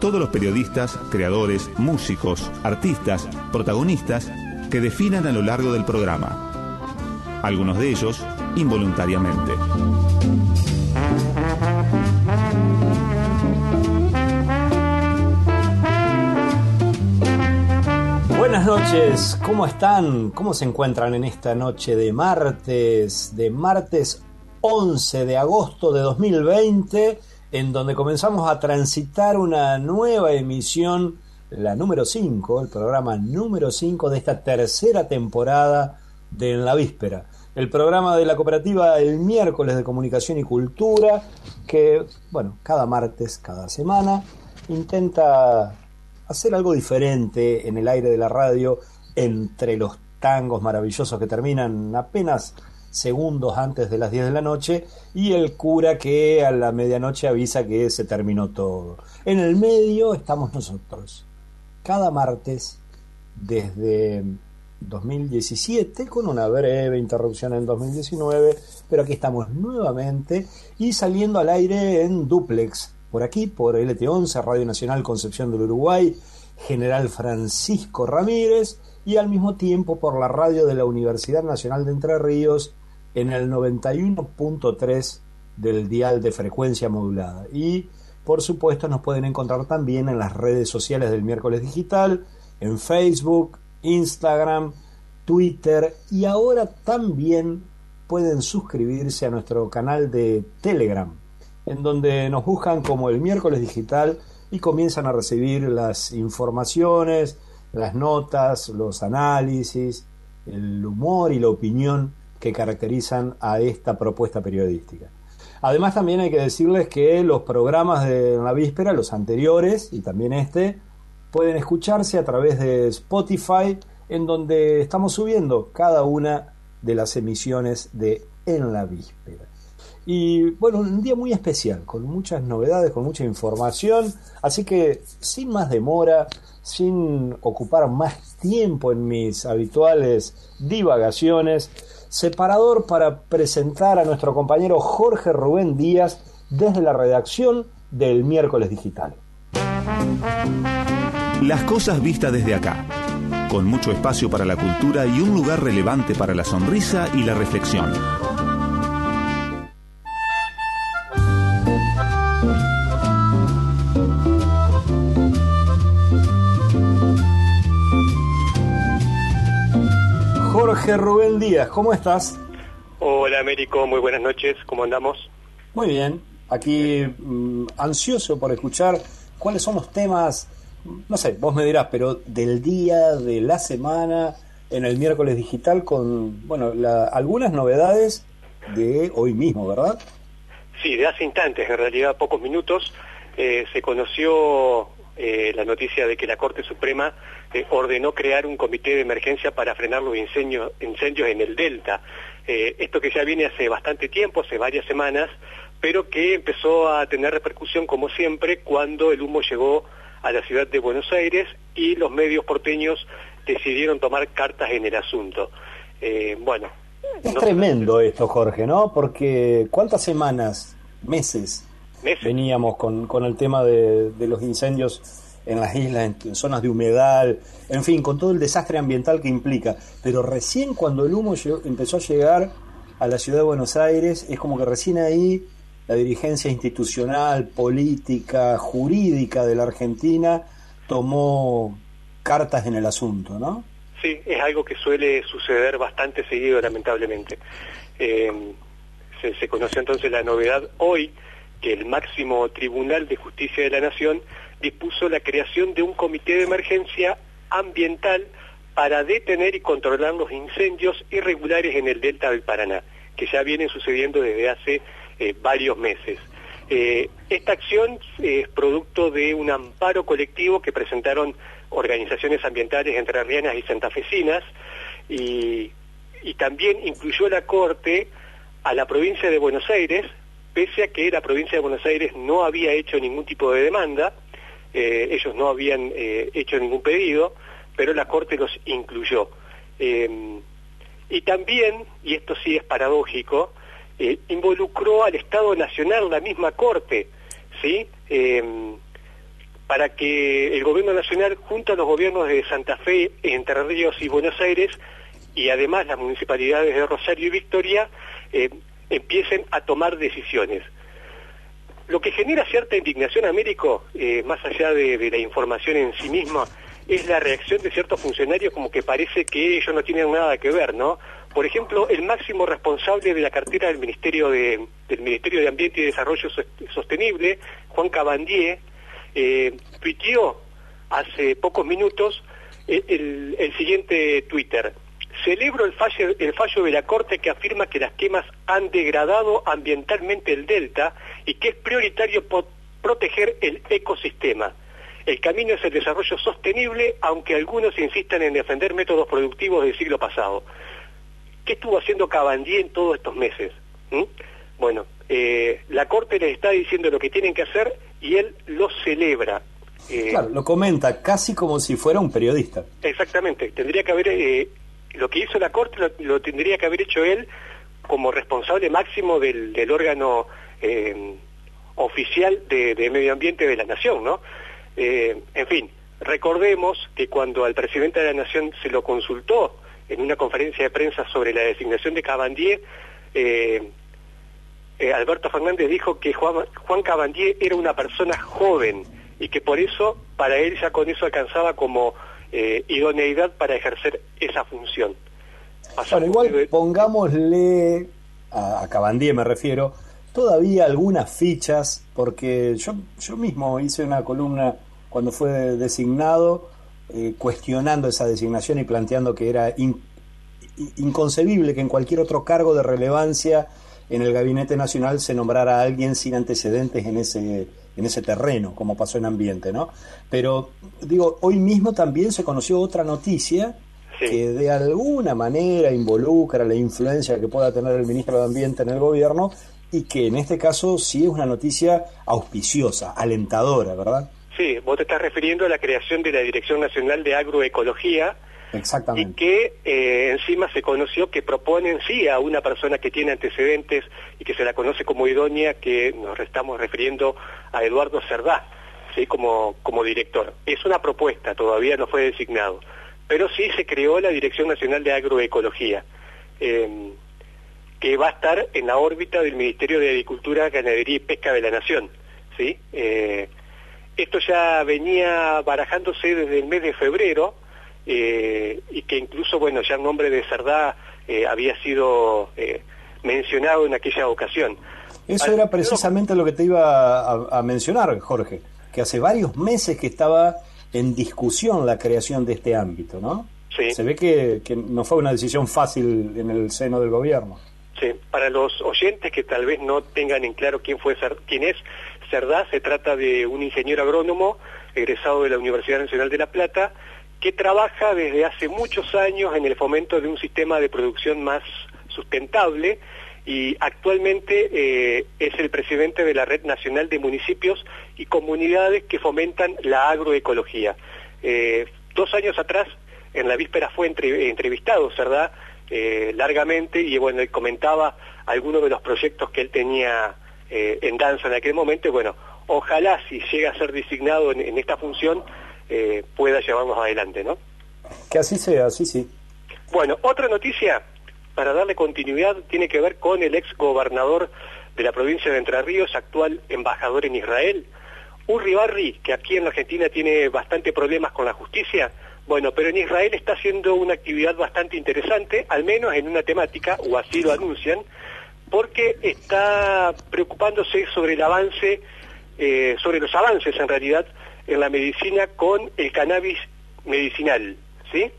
todos los periodistas, creadores, músicos, artistas, protagonistas que definan a lo largo del programa. Algunos de ellos involuntariamente. Buenas noches, ¿cómo están? ¿Cómo se encuentran en esta noche de martes, de martes 11 de agosto de 2020, en donde comenzamos a transitar una nueva emisión, la número 5, el programa número 5 de esta tercera temporada de En la Víspera? El programa de la cooperativa el miércoles de comunicación y cultura, que, bueno, cada martes, cada semana, intenta hacer algo diferente en el aire de la radio entre los tangos maravillosos que terminan apenas segundos antes de las 10 de la noche y el cura que a la medianoche avisa que se terminó todo. En el medio estamos nosotros. Cada martes desde 2017 con una breve interrupción en 2019, pero aquí estamos nuevamente y saliendo al aire en duplex por aquí, por LT11, Radio Nacional Concepción del Uruguay, General Francisco Ramírez, y al mismo tiempo por la radio de la Universidad Nacional de Entre Ríos en el 91.3 del dial de frecuencia modulada. Y por supuesto nos pueden encontrar también en las redes sociales del miércoles digital, en Facebook, Instagram, Twitter y ahora también pueden suscribirse a nuestro canal de Telegram en donde nos buscan como el miércoles digital y comienzan a recibir las informaciones, las notas, los análisis, el humor y la opinión que caracterizan a esta propuesta periodística. Además también hay que decirles que los programas de la víspera, los anteriores y también este, pueden escucharse a través de Spotify, en donde estamos subiendo cada una de las emisiones de En la víspera. Y bueno, un día muy especial, con muchas novedades, con mucha información. Así que sin más demora, sin ocupar más tiempo en mis habituales divagaciones, separador para presentar a nuestro compañero Jorge Rubén Díaz desde la redacción del miércoles digital. Las cosas vistas desde acá, con mucho espacio para la cultura y un lugar relevante para la sonrisa y la reflexión. Jorge Rubén Díaz, ¿cómo estás? Hola Américo, muy buenas noches, ¿cómo andamos? Muy bien, aquí mm, ansioso por escuchar cuáles son los temas, no sé, vos me dirás, pero del día, de la semana, en el miércoles digital con, bueno, algunas novedades de hoy mismo, ¿verdad? Sí, de hace instantes, en realidad pocos minutos, eh, se conoció eh, la noticia de que la Corte Suprema eh, ordenó crear un comité de emergencia para frenar los incendios, incendios en el Delta. Eh, esto que ya viene hace bastante tiempo, hace varias semanas, pero que empezó a tener repercusión, como siempre, cuando el humo llegó a la ciudad de Buenos Aires y los medios porteños decidieron tomar cartas en el asunto. bueno. Es tremendo esto, Jorge, ¿no? Porque ¿cuántas semanas, meses, veníamos con, con el tema de, de, los incendios en las islas, en, zonas de humedad, en fin, con todo el desastre ambiental que implica. Pero recién cuando el humo empezó a llegar a la ciudad de Buenos Aires, es como que recién ahí la dirigencia institucional, política, jurídica de la Argentina tomó cartas en el asunto, ¿no? Sí, es algo que suele suceder bastante seguido, lamentablemente. Eh, se, se conoció entonces la novedad hoy, que el máximo Tribunal de Justicia de la Nación dispuso la creación de un comité de emergencia ambiental para detener y controlar los incendios irregulares en el delta del Paraná, que ya vienen sucediendo desde hace eh, varios meses. Eh, esta acción es producto de un amparo colectivo que presentaron organizaciones ambientales entrerrianas y santafesinas y, y también incluyó la Corte a la provincia de Buenos Aires, pese a que la provincia de Buenos Aires no había hecho ningún tipo de demanda, eh, ellos no habían eh, hecho ningún pedido, pero la Corte los incluyó. Eh, y también, y esto sí es paradójico, involucró al Estado Nacional, la misma Corte, ¿sí? para que el Gobierno Nacional, junto a los gobiernos de Santa Fe, Entre Ríos y Buenos Aires, y además las municipalidades de Rosario y Victoria, empiecen a tomar decisiones. Lo que genera cierta indignación, Américo, eh, más allá de, la información en sí misma, es la reacción de ciertos funcionarios como que parece que ellos no tienen nada que ver, ¿no? Por ejemplo, el máximo responsable de la cartera del Ministerio de, del Ministerio de Ambiente y Desarrollo Sostenible, Juan Cabandier, eh, tuiteó hace pocos minutos eh, el siguiente Twitter. Celebro el fallo, el fallo de la Corte que afirma que las quemas han degradado ambientalmente el delta y que es prioritario proteger el ecosistema. El camino es el desarrollo sostenible, aunque algunos insistan en defender métodos productivos del siglo pasado. ¿Qué estuvo haciendo Cabandier en todos estos meses? ¿Mm? Bueno, eh, la Corte les está diciendo lo que tienen que hacer y él lo celebra. Eh, claro, lo comenta casi como si fuera un periodista. Exactamente, tendría que haber eh, lo que hizo la Corte lo, tendría que haber hecho él como responsable máximo del, órgano eh, oficial de, medio ambiente de la Nación, ¿no? Eh, en fin, recordemos que cuando al presidente de la Nación se lo consultó en una conferencia de prensa sobre la designación de Cabandier, eh, Alberto Fernández dijo que Juan, Juan Cabandier era una persona joven y que por eso, para él ya con eso alcanzaba como eh, idoneidad para ejercer esa función. bueno, igual pongámosle, a, a me refiero, todavía algunas fichas, porque yo, yo mismo hice una columna cuando fue designado, eh, cuestionando esa designación y planteando que era inconcebible que en cualquier otro cargo de relevancia en el Gabinete Nacional se nombrara a alguien sin antecedentes en ese en ese terreno, como pasó en ambiente, ¿no? Pero digo, hoy mismo también se conoció otra noticia que de alguna manera involucra la influencia que pueda tener el ministro de Ambiente en el gobierno y que en este caso sí es una noticia auspiciosa, alentadora, ¿verdad? Sí, vos te estás refiriendo a la creación de la Dirección Nacional de Agroecología, Exactamente. Y que eh, encima se conoció que proponen sí a una persona que tiene antecedentes y que se la conoce como idónea, que nos estamos refiriendo a Eduardo Cerdá, ¿sí? como, como director. Es una propuesta, todavía no fue designado, pero sí se creó la Dirección Nacional de Agroecología, em, que va a estar en la órbita del Ministerio de Agricultura, Ganadería y Pesca de la Nación. ¿sí? Eh, esto ya venía barajándose desde el mes de febrero, eh, y que incluso, bueno, ya el nombre de Cerdá eh, había sido eh, mencionado en aquella ocasión. Eso era precisamente lo que te iba a, mencionar, Jorge, que hace varios meses que estaba en discusión la creación de este ámbito, ¿no? Sí. Se ve que, no fue una decisión fácil en el seno del gobierno. Sí, para los oyentes que tal vez no tengan en claro quién fue quién es Cerdá, se trata de un ingeniero agrónomo egresado de la Universidad Nacional de La Plata, que trabaja desde hace muchos años en el fomento de un sistema de producción más sustentable y actualmente eh, es el presidente de la Red Nacional de Municipios y Comunidades que fomentan la agroecología. Eh, dos años atrás, en la víspera fue entrevistado, ¿verdad? Eh, largamente y bueno, comentaba algunos de los proyectos que él tenía en danza en aquel momento. Bueno, ojalá si llega a ser designado en esta función, eh, pueda llevarnos adelante, ¿no? Que así sea, sí, sí. Bueno, otra noticia para darle continuidad tiene que ver con el ex gobernador de la provincia de Entre Ríos, actual embajador en Israel, Uri Barri, que aquí en la Argentina tiene bastante problemas con la justicia, bueno, pero en Israel está haciendo una actividad bastante interesante, al menos en una temática, o así lo anuncian, porque está preocupándose sobre el avance, eh, sobre los avances en realidad en la medicina con el cannabis medicinal, ¿sí?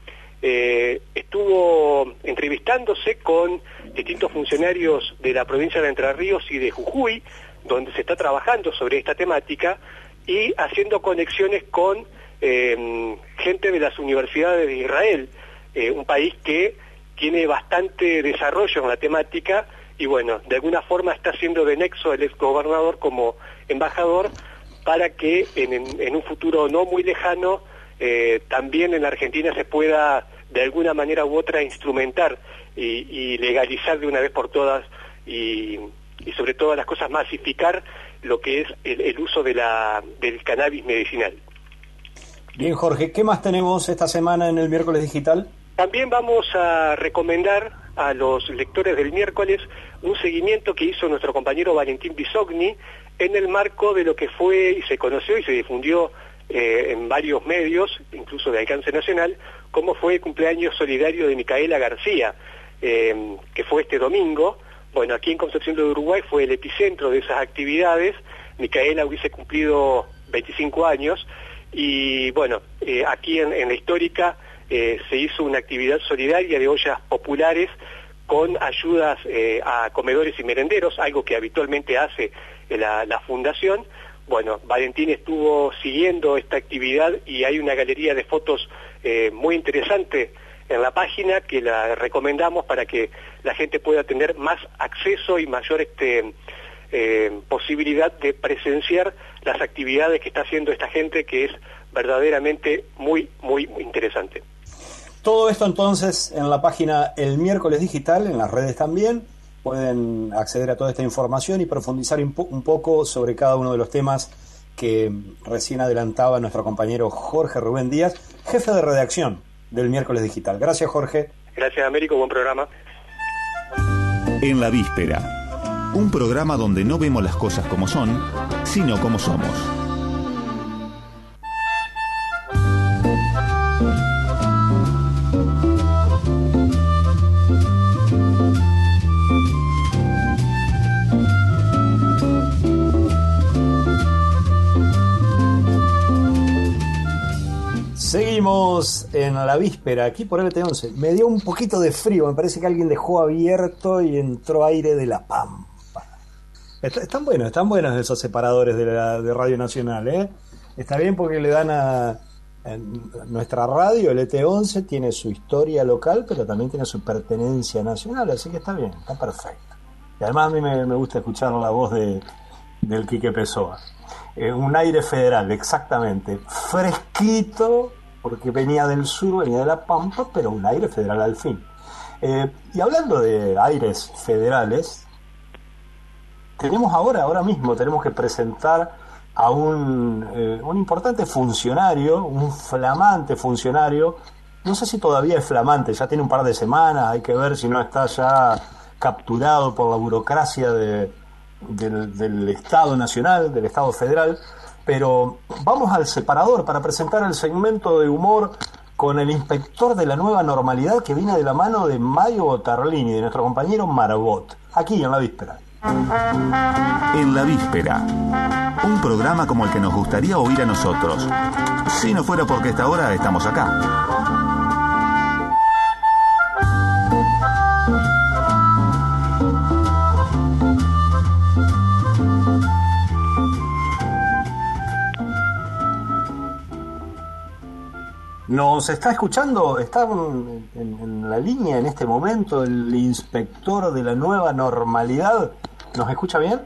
Eh, estuvo entrevistándose con distintos funcionarios de la provincia de Entre Ríos y de Jujuy donde se está trabajando sobre esta temática y haciendo conexiones con em, gente de las universidades de Israel, eh, un país que tiene bastante desarrollo en la temática y bueno, de alguna forma está haciendo de nexo el exgobernador como embajador para que en, un futuro no muy lejano eh, también en la Argentina se pueda de alguna manera u otra instrumentar y, legalizar de una vez por todas y, sobre todas las cosas masificar lo que es el, uso de la, del cannabis medicinal. Bien, Jorge, ¿qué más tenemos esta semana en el miércoles digital? También vamos a recomendar a los lectores del miércoles un seguimiento que hizo nuestro compañero Valentín Bisogni en el marco de lo que fue y se conoció y se difundió eh, en varios medios, incluso de alcance nacional, como fue el cumpleaños solidario de Micaela García, eh, que fue este domingo. Bueno, aquí en Concepción de Uruguay fue el epicentro de esas actividades. Micaela hubiese cumplido 25 años y bueno, eh, aquí en, la histórica se hizo una actividad solidaria de ollas populares con ayudas a comedores y merenderos, algo que habitualmente hace la, la fundación. Bueno, Valentín estuvo siguiendo esta actividad y hay una galería de fotos eh, muy interesante en la página que la recomendamos para que la gente pueda tener más acceso y mayor este, eh, posibilidad de presenciar las actividades que está haciendo esta gente que es verdaderamente muy, muy, muy interesante. Todo esto entonces en la página El Miércoles Digital, en las redes también pueden acceder a toda esta información y profundizar un, poco sobre cada uno de los temas que recién adelantaba nuestro compañero Jorge Rubén Díaz, jefe de redacción del miércoles digital. Gracias Jorge. Gracias Américo, buen programa. En la víspera, un programa donde no vemos las cosas como son, sino como somos. En la víspera, aquí por LT11. Me dio un poquito de frío, me parece que alguien dejó abierto y entró aire de la pampa. están buenos, están buenos esos separadores de, la, Radio Nacional, ¿eh? Está bien porque le dan a, nuestra radio, LT11, tiene su historia local, pero también tiene su pertenencia nacional, así que está bien, está perfecto. Y además a mí me, gusta escuchar la voz de, del Quique Pessoa. Eh, un aire federal, exactamente. Fresquito, porque venía del sur, venía de la Pampa, pero un aire federal al fin. Eh, y hablando de aires federales, tenemos ahora, ahora mismo, tenemos que presentar a un, eh, un importante funcionario, un flamante funcionario, no sé si todavía es flamante, ya tiene un par de semanas, hay que ver si no está ya capturado por la burocracia de, del Estado Nacional, del Estado Federal, pero vamos al separador para presentar el segmento de humor con el inspector de la nueva normalidad que viene de la mano de Mayo Tarlini, de nuestro compañero Marabot, aquí en la víspera. En la víspera, un programa como el que nos gustaría oír a nosotros, si no fuera porque esta hora estamos acá. Nos está escuchando, está en, la línea en este momento el inspector de la nueva normalidad. ¿Nos escucha bien?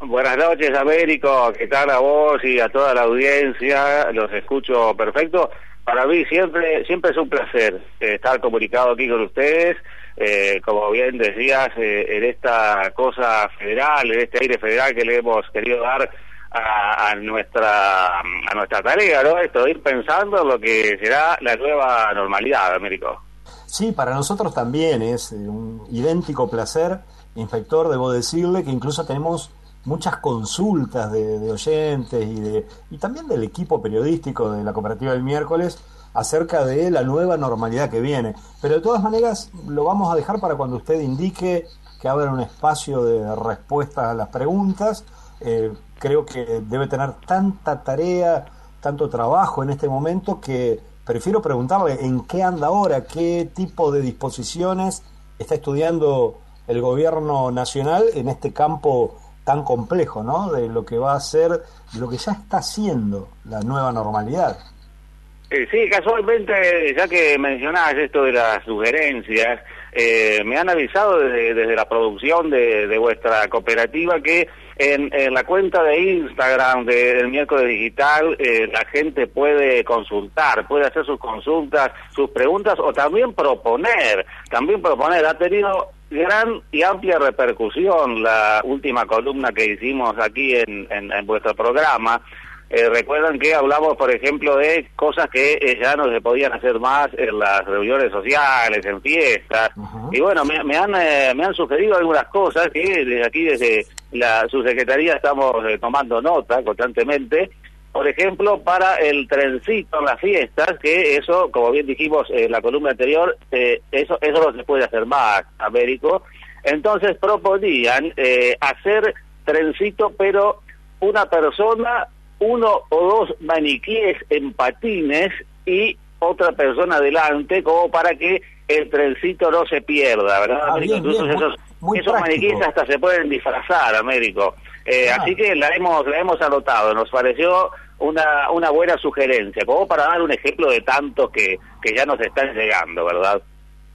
Buenas noches, Américo. ¿Qué tal a vos y a toda la audiencia? Los escucho perfecto. Para mí siempre siempre es un placer eh, estar comunicado aquí con ustedes. Eh, como bien decías, eh, en esta cosa federal, en este aire federal que le hemos querido dar a, nuestra a nuestra tarea, ¿no? Esto ir pensando lo que será la nueva normalidad, Américo. Sí, para nosotros también es un idéntico placer, inspector, debo decirle que incluso tenemos muchas consultas de, oyentes y, de, y también del equipo periodístico de la cooperativa del miércoles acerca de la nueva normalidad que viene. Pero de todas maneras lo vamos a dejar para cuando usted indique que habrá un espacio de respuesta a las preguntas. Eh, creo que debe tener tanta tarea, tanto trabajo en este momento que prefiero preguntarle en qué anda ahora, qué tipo de disposiciones está estudiando el gobierno nacional en este campo tan complejo, ¿no? De lo que va a ser, de lo que ya está siendo la nueva normalidad. Eh, sí, casualmente, ya que mencionabas esto de las sugerencias, eh, me han avisado desde, la producción de, vuestra cooperativa que en, la cuenta de Instagram del miércoles digital eh, la gente puede consultar, puede hacer sus consultas, sus preguntas o también proponer, también proponer. Ha tenido gran y amplia repercusión la última columna que hicimos aquí en, en vuestro programa eh, recuerdan que hablamos, por ejemplo, de cosas que eh, ya no se podían hacer más en las reuniones sociales, en fiestas. Y bueno, me, han, eh, me han sugerido algunas cosas que desde aquí, desde la subsecretaría, estamos tomando nota constantemente. Por ejemplo, para el trencito en las fiestas, que eso, como bien dijimos en la columna anterior, eso, eso no se puede hacer más, Américo. Entonces proponían hacer trencito, pero una persona uno o dos maniquíes en patines y otra persona adelante como para que el trencito no se pierda, ¿verdad, ah, Entonces esos, esos maniquíes hasta se pueden disfrazar, Américo. Eh, ah. Así que la hemos, la hemos anotado, nos pareció una, una buena sugerencia, como para dar un ejemplo de tantos que, que ya nos están llegando, ¿verdad?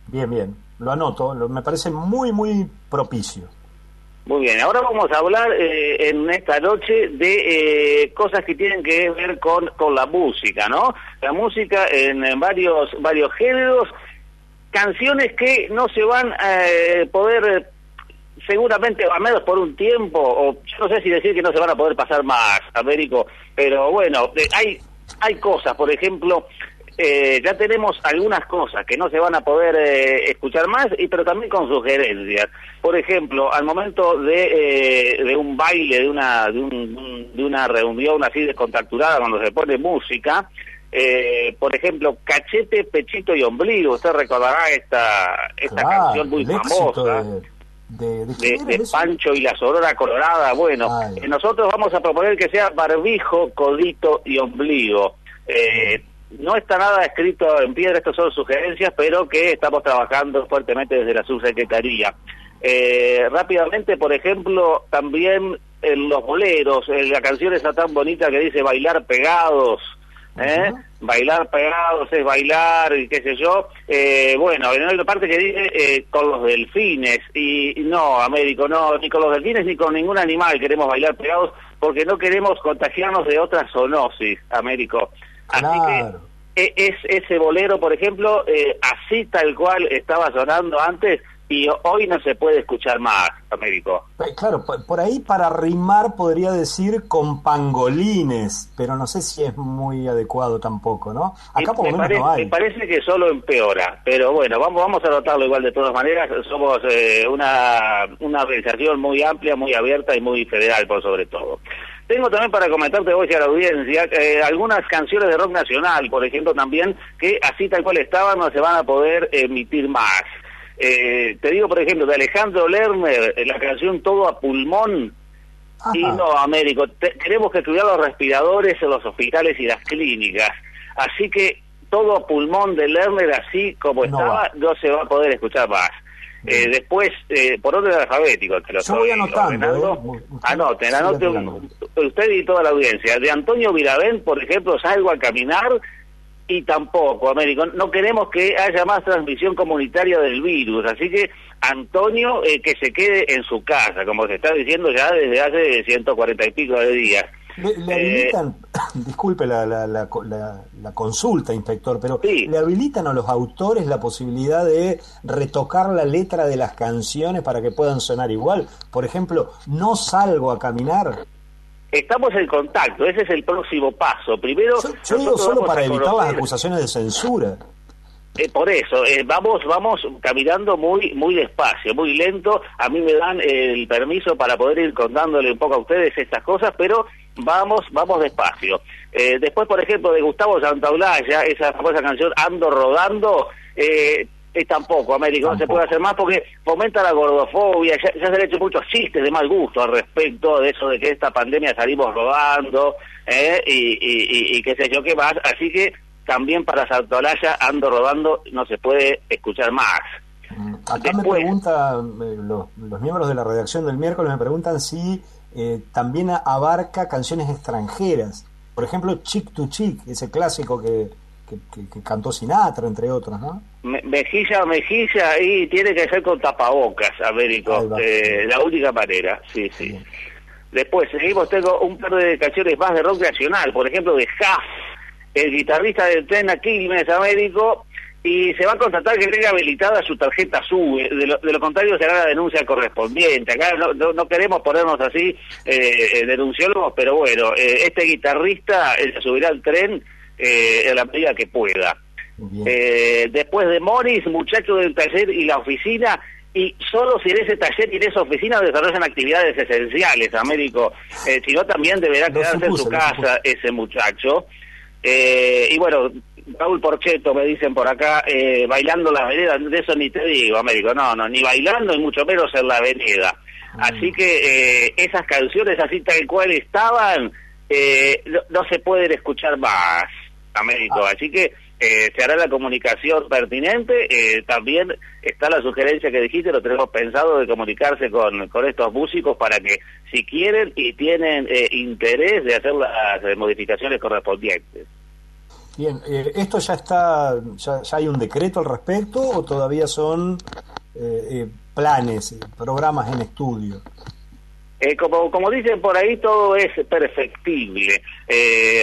Bien, bien, lo anoto, me parece muy, muy propicio. Muy bien, ahora vamos a hablar eh, en esta noche de eh, cosas que tienen que ver con, con la música, ¿no? La música en, varios varios géneros, canciones que no se van a eh, poder seguramente, a menos por un tiempo, o yo no sé si decir que no se van a poder pasar más, Américo, pero bueno, hay hay cosas, por ejemplo, eh, ya tenemos algunas cosas que no se van a poder eh, escuchar más, y pero también con sugerencias. Por ejemplo, al momento de, eh, de un baile, de una, de, un, de una reunión así descontracturada, cuando se pone música, por ejemplo, Cachete, Pechito y Ombligo, usted recordará esta, esta canción muy famosa. De, Pancho y la Sorora Colorada. Bueno, nosotros vamos a proponer que sea barbijo, codito y ombligo. Eh, no está nada escrito en piedra, estas son sugerencias, pero que estamos trabajando fuertemente desde la subsecretaría. Eh, rápidamente, por ejemplo, también en los boleros, en la canción esa tan bonita que dice bailar pegados, ¿eh? Bailar pegados es bailar y qué sé yo. Eh, bueno, en otra parte que dice eh, con los delfines. Y, no, Américo, no, ni con los delfines ni con ningún animal queremos bailar pegados porque no queremos contagiarnos de otra zoonosis, Américo. Así que e, es ese bolero, por ejemplo, eh, así tal cual estaba sonando antes y hoy no se puede escuchar más, Américo. Claro, por ahí para rimar podría decir con pangolines, pero no sé si es muy adecuado tampoco, ¿no? Acá por lo menos no hay. Me parece que solo empeora, pero bueno, vamos vamos a notarlo igual de todas maneras. Somos eh, una, una organización muy amplia, muy abierta y muy federal por sobre todo. Tengo también para comentarte hoy a la audiencia eh, algunas canciones de rock nacional, por ejemplo, también, que así tal cual estaban no se van a poder emitir más. Eh, te digo, por ejemplo, de Alejandro Lerner, eh, la canción Todo a Pulmón, y no, Américo, tenemos que estudiar los respiradores en los hospitales y las clínicas. Así que todo a pulmón de Lerner, así como estaba, no se va a poder escuchar más. Eh, después, eh, por orden alfabético, te lo Yo voy anotando. ¿eh? Anoten, anoten usted y toda la audiencia. De Antonio Viravent, por ejemplo, salgo a caminar y tampoco, Américo. No queremos que haya más transmisión comunitaria del virus. Así que, Antonio, eh, que se quede en su casa, como se está diciendo ya desde hace 140 y pico de días. Le, eh, habilitan, disculpe la, la, la, la, consulta, inspector, pero ¿le habilitan a los autores la posibilidad de retocar la letra de las canciones para que puedan sonar igual? Por ejemplo, no salgo a caminar. Estamos en contacto, ese es el próximo paso. Primero, yo, digo solo para evitar las acusaciones de censura. Eh, por eso, eh, vamos vamos caminando muy muy despacio, muy lento. A mí me dan el permiso para poder ir contándole un poco a ustedes estas cosas, pero vamos vamos despacio. Eh, después, por ejemplo, de Gustavo Santaolalla, esa famosa canción Ando Rodando, eh, es tampoco, Américo, no se puede hacer más porque fomenta la gordofobia, ya, se han hecho muchos chistes de mal gusto al respecto de eso de que esta pandemia salimos rodando eh, y, y, y, qué sé yo qué más, así que también para Santaolalla ando rodando no se puede escuchar más. Acá me pregunta, los, los miembros de la redacción del miércoles me preguntan si eh, también abarca canciones extranjeras. Por ejemplo, Chick to Chick, ese clásico que, que, cantó Sinatra, entre otros, ¿no? mejilla mejilla, y tiene que ser con tapabocas, Américo, eh, la única manera, sí, sí. Después, seguimos, tengo un par de canciones más de rock nacional, por ejemplo, de Huff, el guitarrista del tren Quilmes, Américo, y se va a constatar que tenga habilitada su tarjeta SUBE, de lo, de lo contrario será la denuncia correspondiente. Acá no, no, queremos ponernos así eh, eh denunciólogos, pero bueno, eh, este guitarrista eh, subirá al tren eh, en la medida que pueda. después de Morris, muchacho del taller y la oficina, y solo si en ese taller y en esa oficina desarrollan actividades esenciales, Américo, si no también deberá quedarse en su casa ese muchacho. y bueno, Raúl Porcheto, me dicen por acá, eh, bailando la vereda, de eso ni te digo, Américo, no, no, ni bailando y mucho menos en la avenida. Ah. Así que eh, esas canciones así tal cual estaban, eh, no, se pueden escuchar más, Américo. Ah. Así que se hará la comunicación pertinente. también está la sugerencia que dijiste, lo tenemos pensado de comunicarse con, con estos músicos para que si quieren y tienen interés de hacer las modificaciones correspondientes. Bien, eh, ¿esto ya está, ya, hay un decreto al respecto o todavía son eh, eh, planes, programas en estudio? como, como dicen por ahí, todo es perfectible.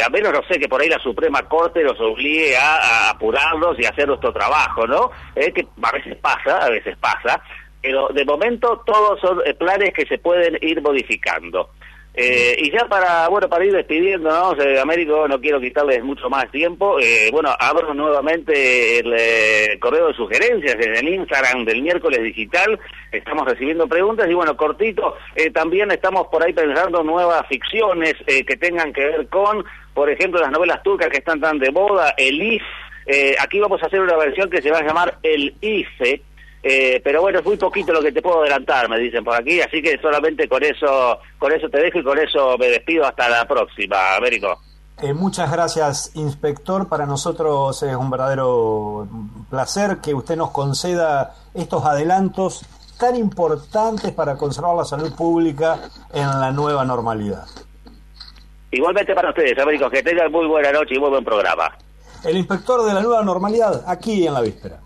a menos, no sé, que por ahí la Suprema Corte los obligue a, apurarlos y a hacer nuestro trabajo, ¿no? que a veces pasa, a veces pasa, pero de momento todos son planes que se pueden ir modificando. Eh, y ya para bueno para ir despidiéndonos, eh, Américo, no quiero quitarles mucho más tiempo. Eh, bueno, abro nuevamente el eh, correo de sugerencias en el Instagram del miércoles digital. Estamos recibiendo preguntas y bueno, cortito, también estamos por ahí pensando nuevas ficciones que tengan que ver con, por ejemplo, las novelas turcas que están tan de moda, el IF. aquí vamos a hacer una versión que se va a llamar el IFE eh, pero bueno, es muy poquito lo que te puedo adelantar, me dicen por aquí, así que solamente con eso, con eso te dejo y con eso me despido hasta la próxima, Américo. Eh, muchas gracias, inspector. Para nosotros es un verdadero placer que usted nos conceda estos adelantos tan importantes para conservar la salud pública en la nueva normalidad. Igualmente para ustedes, Américo, que tengan muy buena noche y muy buen programa. El inspector de la nueva normalidad, aquí en la víspera.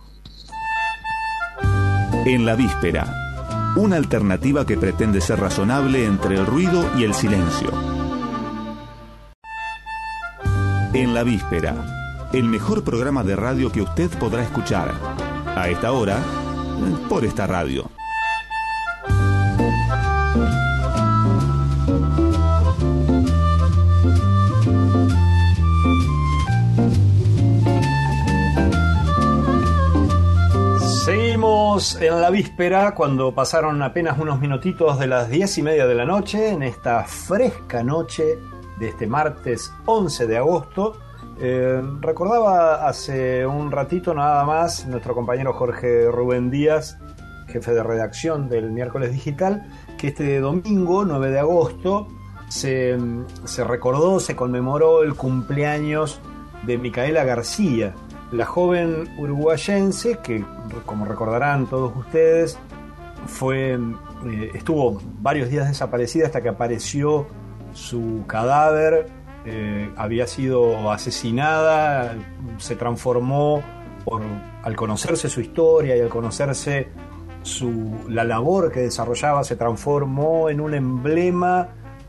En la víspera, una alternativa que pretende ser razonable entre el ruido y el silencio. En la víspera, el mejor programa de radio que usted podrá escuchar. A esta hora, por esta radio. En la víspera, cuando pasaron apenas unos minutitos de las diez y media de la noche, en esta fresca noche de este martes 11 de agosto. Eh, recordaba hace un ratito nada más nuestro compañero Jorge Rubén Díaz, jefe de redacción del miércoles digital, que este domingo 9 de agosto se, se recordó, se conmemoró el cumpleaños de Micaela García, la joven uruguayense, que como recordarán todos ustedes, fue, eh, estuvo varios días desaparecida hasta que apareció su cadáver, eh, había sido asesinada, se transformó por, al conocerse su historia y al conocerse su, la labor que desarrollaba, se transformó en un emblema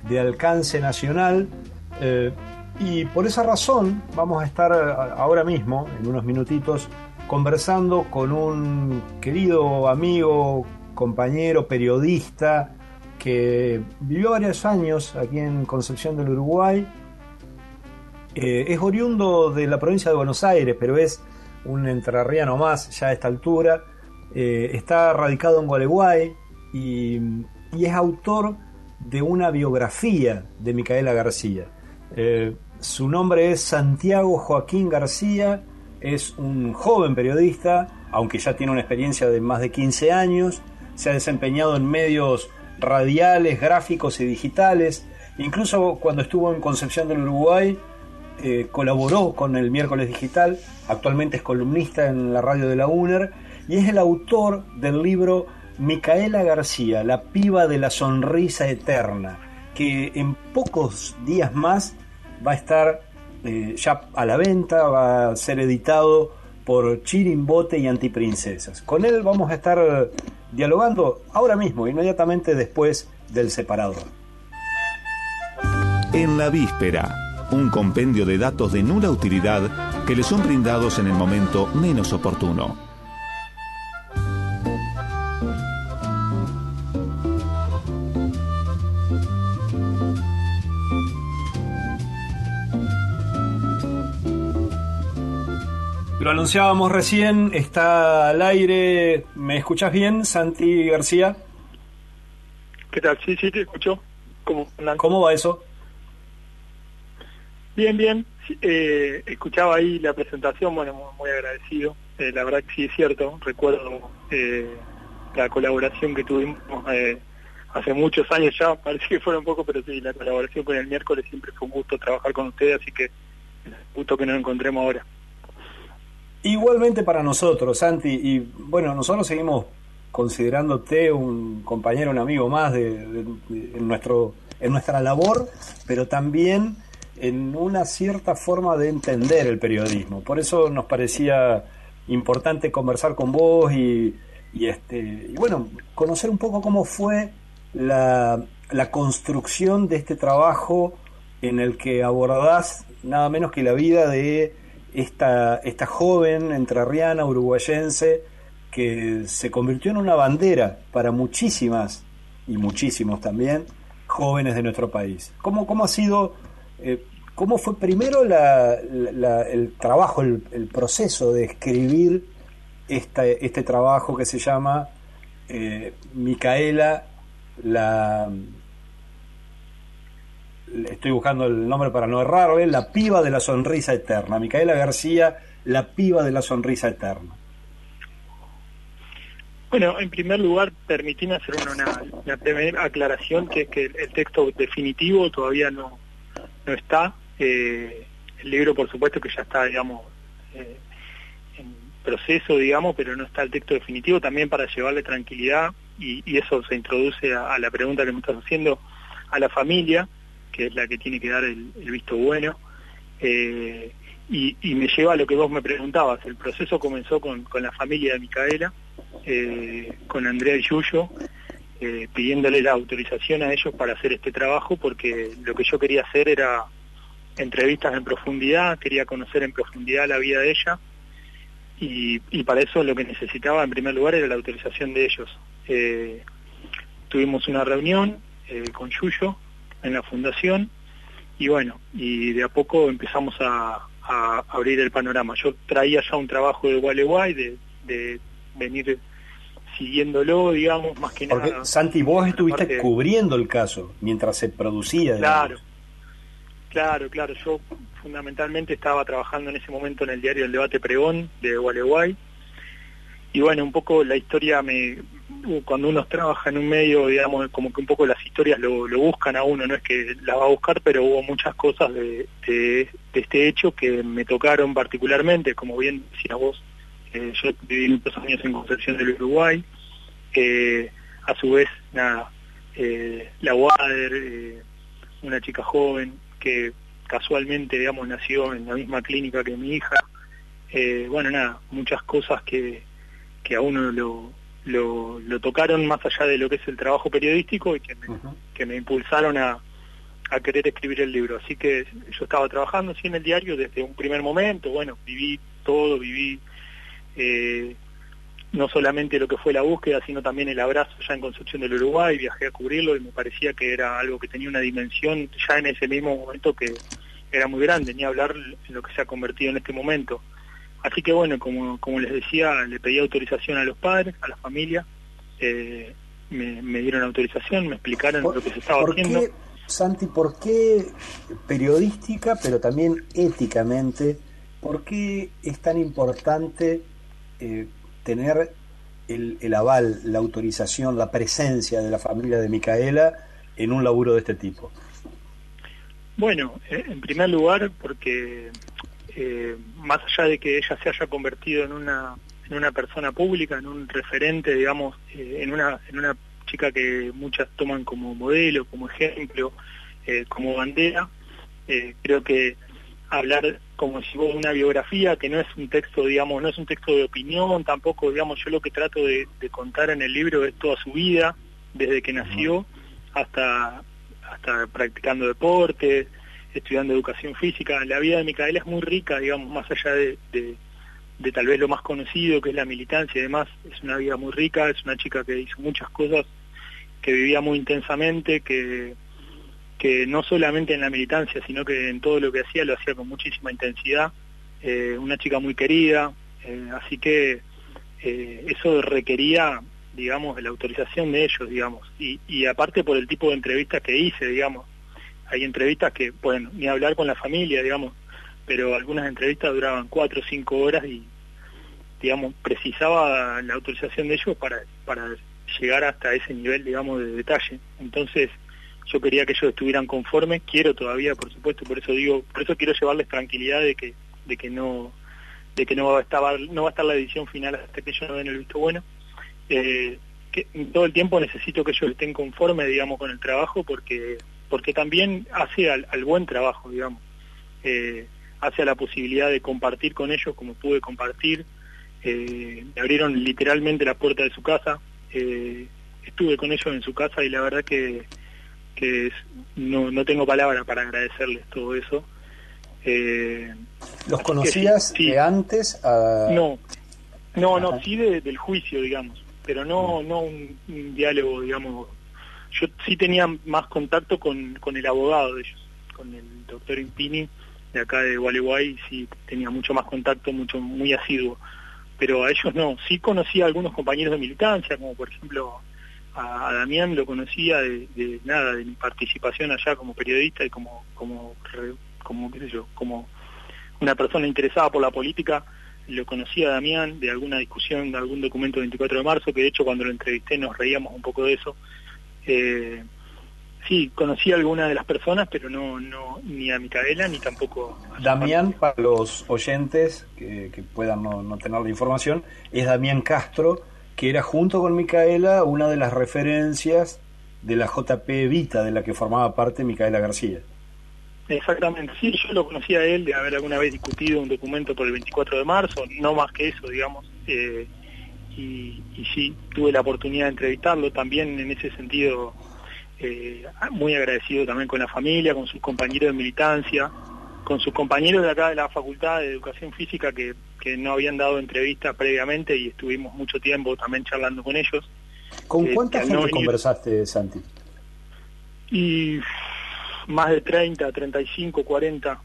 de alcance nacional. Eh, y por esa razón vamos a estar ahora mismo, en unos minutitos, conversando con un querido amigo, compañero, periodista, que vivió varios años aquí en Concepción del Uruguay. Eh, es oriundo de la provincia de Buenos Aires, pero es un entrerriano más ya a esta altura. Eh, está radicado en Gualeguay y, es autor de una biografía de Micaela García. Eh, su nombre es Santiago Joaquín García, es un joven periodista, aunque ya tiene una experiencia de más de 15 años, se ha desempeñado en medios radiales, gráficos y digitales, incluso cuando estuvo en Concepción del Uruguay, eh, colaboró con el miércoles digital, actualmente es columnista en la radio de la UNER y es el autor del libro Micaela García, la piba de la sonrisa eterna, que en pocos días más va a estar eh, ya a la venta, va a ser editado por Chirimbote y Antiprincesas. Con él vamos a estar dialogando ahora mismo, inmediatamente después del separador. En la víspera, un compendio de datos de nula utilidad que le son brindados en el momento menos oportuno. Lo anunciábamos recién, está al aire. ¿Me escuchas bien, Santi García? ¿Qué tal? Sí, sí, te escucho. ¿Cómo, ¿Cómo va eso? Bien, bien. Eh, escuchaba ahí la presentación, bueno, muy, agradecido. Eh, la verdad que sí es cierto. Recuerdo eh, la colaboración que tuvimos hace muchos años ya, parece que fuera un poco, pero sí, la colaboración con el miércoles siempre fue un gusto trabajar con ustedes, así que es un gusto que nos encontremos ahora. Igualmente para nosotros, Santi, y bueno, nosotros seguimos considerándote un compañero, un amigo más de, en, nuestro, en nuestra labor, pero también en una cierta forma de entender el periodismo. Por eso nos parecía importante conversar con vos y, este, y bueno, conocer un poco cómo fue la, la construcción de este trabajo en el que abordás nada menos que la vida de esta, esta joven entrerriana, uruguayense, que se convirtió en una bandera para muchísimas y muchísimos también jóvenes de nuestro país. ¿Cómo, cómo ha sido, eh, cómo fue primero el trabajo, el, proceso de escribir este trabajo que se llama eh, Micaela, la, estoy buscando el nombre para no errarle, la piba de la sonrisa eterna, Micaela García, la piba de la sonrisa eterna. Bueno, en primer lugar, permitíme hacer una, primera aclaración, que es que el texto definitivo todavía no, no está. Eh, el libro, por supuesto, que ya está, digamos, eh, en proceso, digamos, pero no está el texto definitivo, también para llevarle tranquilidad, y, eso se introduce a, la pregunta que me estás haciendo, a la familia que es la que tiene que dar el, visto bueno. Eh, y, me lleva a lo que vos me preguntabas. El proceso comenzó con, la familia de Micaela, eh, con Andrea y Yuyo, eh, pidiéndole la autorización a ellos para hacer este trabajo, porque lo que yo quería hacer era entrevistas en profundidad, quería conocer en profundidad la vida de ella, y para eso lo que necesitaba en primer lugar era la autorización de ellos. tuvimos una reunión con Yuyo, en la fundación y bueno, y de a poco empezamos a, abrir el panorama. Yo traía ya un trabajo de Gualeguay, de, de venir siguiéndolo, digamos, más que Porque, nada. Santi, vos estuviste cubriendo el caso mientras se producía. Claro, claro, claro. Yo fundamentalmente estaba trabajando en ese momento en el diario El Debate Pregón de Gualeguay. Y bueno, un poco la historia me, cuando uno trabaja en un medio, digamos, como que un poco las historias lo, buscan a uno, no es que las va a buscar, pero hubo muchas cosas de, este hecho que me tocaron particularmente, como bien decías vos, eh, yo viví muchos años en Concepción del Uruguay, eh, a su vez, nada, eh, la Wader, una chica joven que casualmente, digamos, nació en la misma clínica que mi hija, bueno, nada, muchas cosas que, que a uno lo, lo, tocaron más allá de lo que es el trabajo periodístico y que me, que me impulsaron a, a, querer escribir el libro. Así que yo estaba trabajando así en el diario desde un primer momento, bueno, viví todo, viví eh, no solamente lo que fue la búsqueda, sino también el abrazo ya en Concepción del Uruguay, viajé a cubrirlo y me parecía que era algo que tenía una dimensión ya en ese mismo momento que era muy grande, ni hablar en lo que se ha convertido en este momento. Así que bueno, como, como les decía, le pedí autorización a los padres, a la familia, eh, me, dieron autorización, me explicaron lo que se estaba haciendo. Santi, ¿por qué periodística, pero también éticamente, por qué es tan importante eh, tener el, el, aval, la autorización, la presencia de la familia de Micaela en un laburo de este tipo? Bueno, eh, en primer lugar porque eh, más allá de que ella se haya convertido en una, en una persona pública, en un referente, digamos, eh, en, una, en una chica que muchas toman como modelo, como ejemplo, eh, como bandera. Eh, creo que hablar como si vos una biografía que no es un texto, digamos, no es un texto de opinión, tampoco, digamos, yo lo que trato de, contar en el libro es toda su vida, desde que nació hasta, hasta practicando deporte, estudiando educación física. La vida de Micaela es muy rica, digamos, más allá de, tal vez lo más conocido, que es la militancia y demás, es una vida muy rica, es una chica que hizo muchas cosas, que vivía muy intensamente, que que no solamente en la militancia, sino que en todo lo que hacía lo hacía con muchísima intensidad, eh, una chica muy querida, eh, así que eh, eso requería, digamos, la autorización de ellos, digamos, y, y, aparte por el tipo de entrevistas que hice, digamos, hay entrevistas que, bueno, ni hablar con la familia, digamos, pero algunas entrevistas duraban cuatro o cinco horas y, digamos, precisaba la autorización de ellos para, para llegar hasta ese nivel, digamos, de detalle. Entonces, yo quería que ellos estuvieran conformes, quiero todavía, por supuesto, por eso digo, por eso quiero llevarles tranquilidad de que, de que no, de que no va a estar, no va a estar la edición final hasta que ellos no den el visto bueno. Eh, que todo el tiempo necesito que ellos estén conformes, digamos, con el trabajo, porque, porque también hace al, buen trabajo, digamos. Eh, hace a la posibilidad de compartir con ellos como pude compartir. Eh, me abrieron literalmente la puerta de su casa. estuve con ellos en su casa y la verdad que que no, no tengo palabra para agradecerles todo eso. Eh, ¿Los conocías de antes? No, no, no, sí del juicio, digamos, pero no, no un, diálogo, digamos. Yo sí tenía más contacto con, con el abogado de ellos, con el doctor Impini, de acá de Gualeguay, sí tenía mucho más contacto, mucho muy asiduo, pero a ellos no. Sí conocía a algunos compañeros de militancia, como por ejemplo a, Damián lo conocía de, nada, de mi participación allá como periodista y como, como, como, qué sé yo, como una persona interesada por la política, lo conocía a Damián de alguna discusión, de algún documento 24 de marzo, que de hecho cuando lo entrevisté nos reíamos un poco de eso. Eh, sí, conocí a alguna de las personas, pero no, no ni a Micaela ni tampoco a Damián, para los oyentes que, puedan no, no, tener la información, es Damián Castro, que era junto con Micaela una de las referencias de la JP Vita, de la que formaba parte Micaela García. Exactamente, sí, yo lo conocía a él de haber alguna vez discutido un documento por el 24 de marzo, no más que eso, digamos, eh, y, sí, tuve la oportunidad de entrevistarlo también en ese sentido, eh, muy agradecido también con la familia, con sus compañeros de militancia, con sus compañeros de acá de la Facultad de Educación Física que, no habían dado entrevistas previamente y estuvimos mucho tiempo también charlando con ellos. ¿Con eh, cuánta gente conversaste, Santi? Y más de 30, 35, 40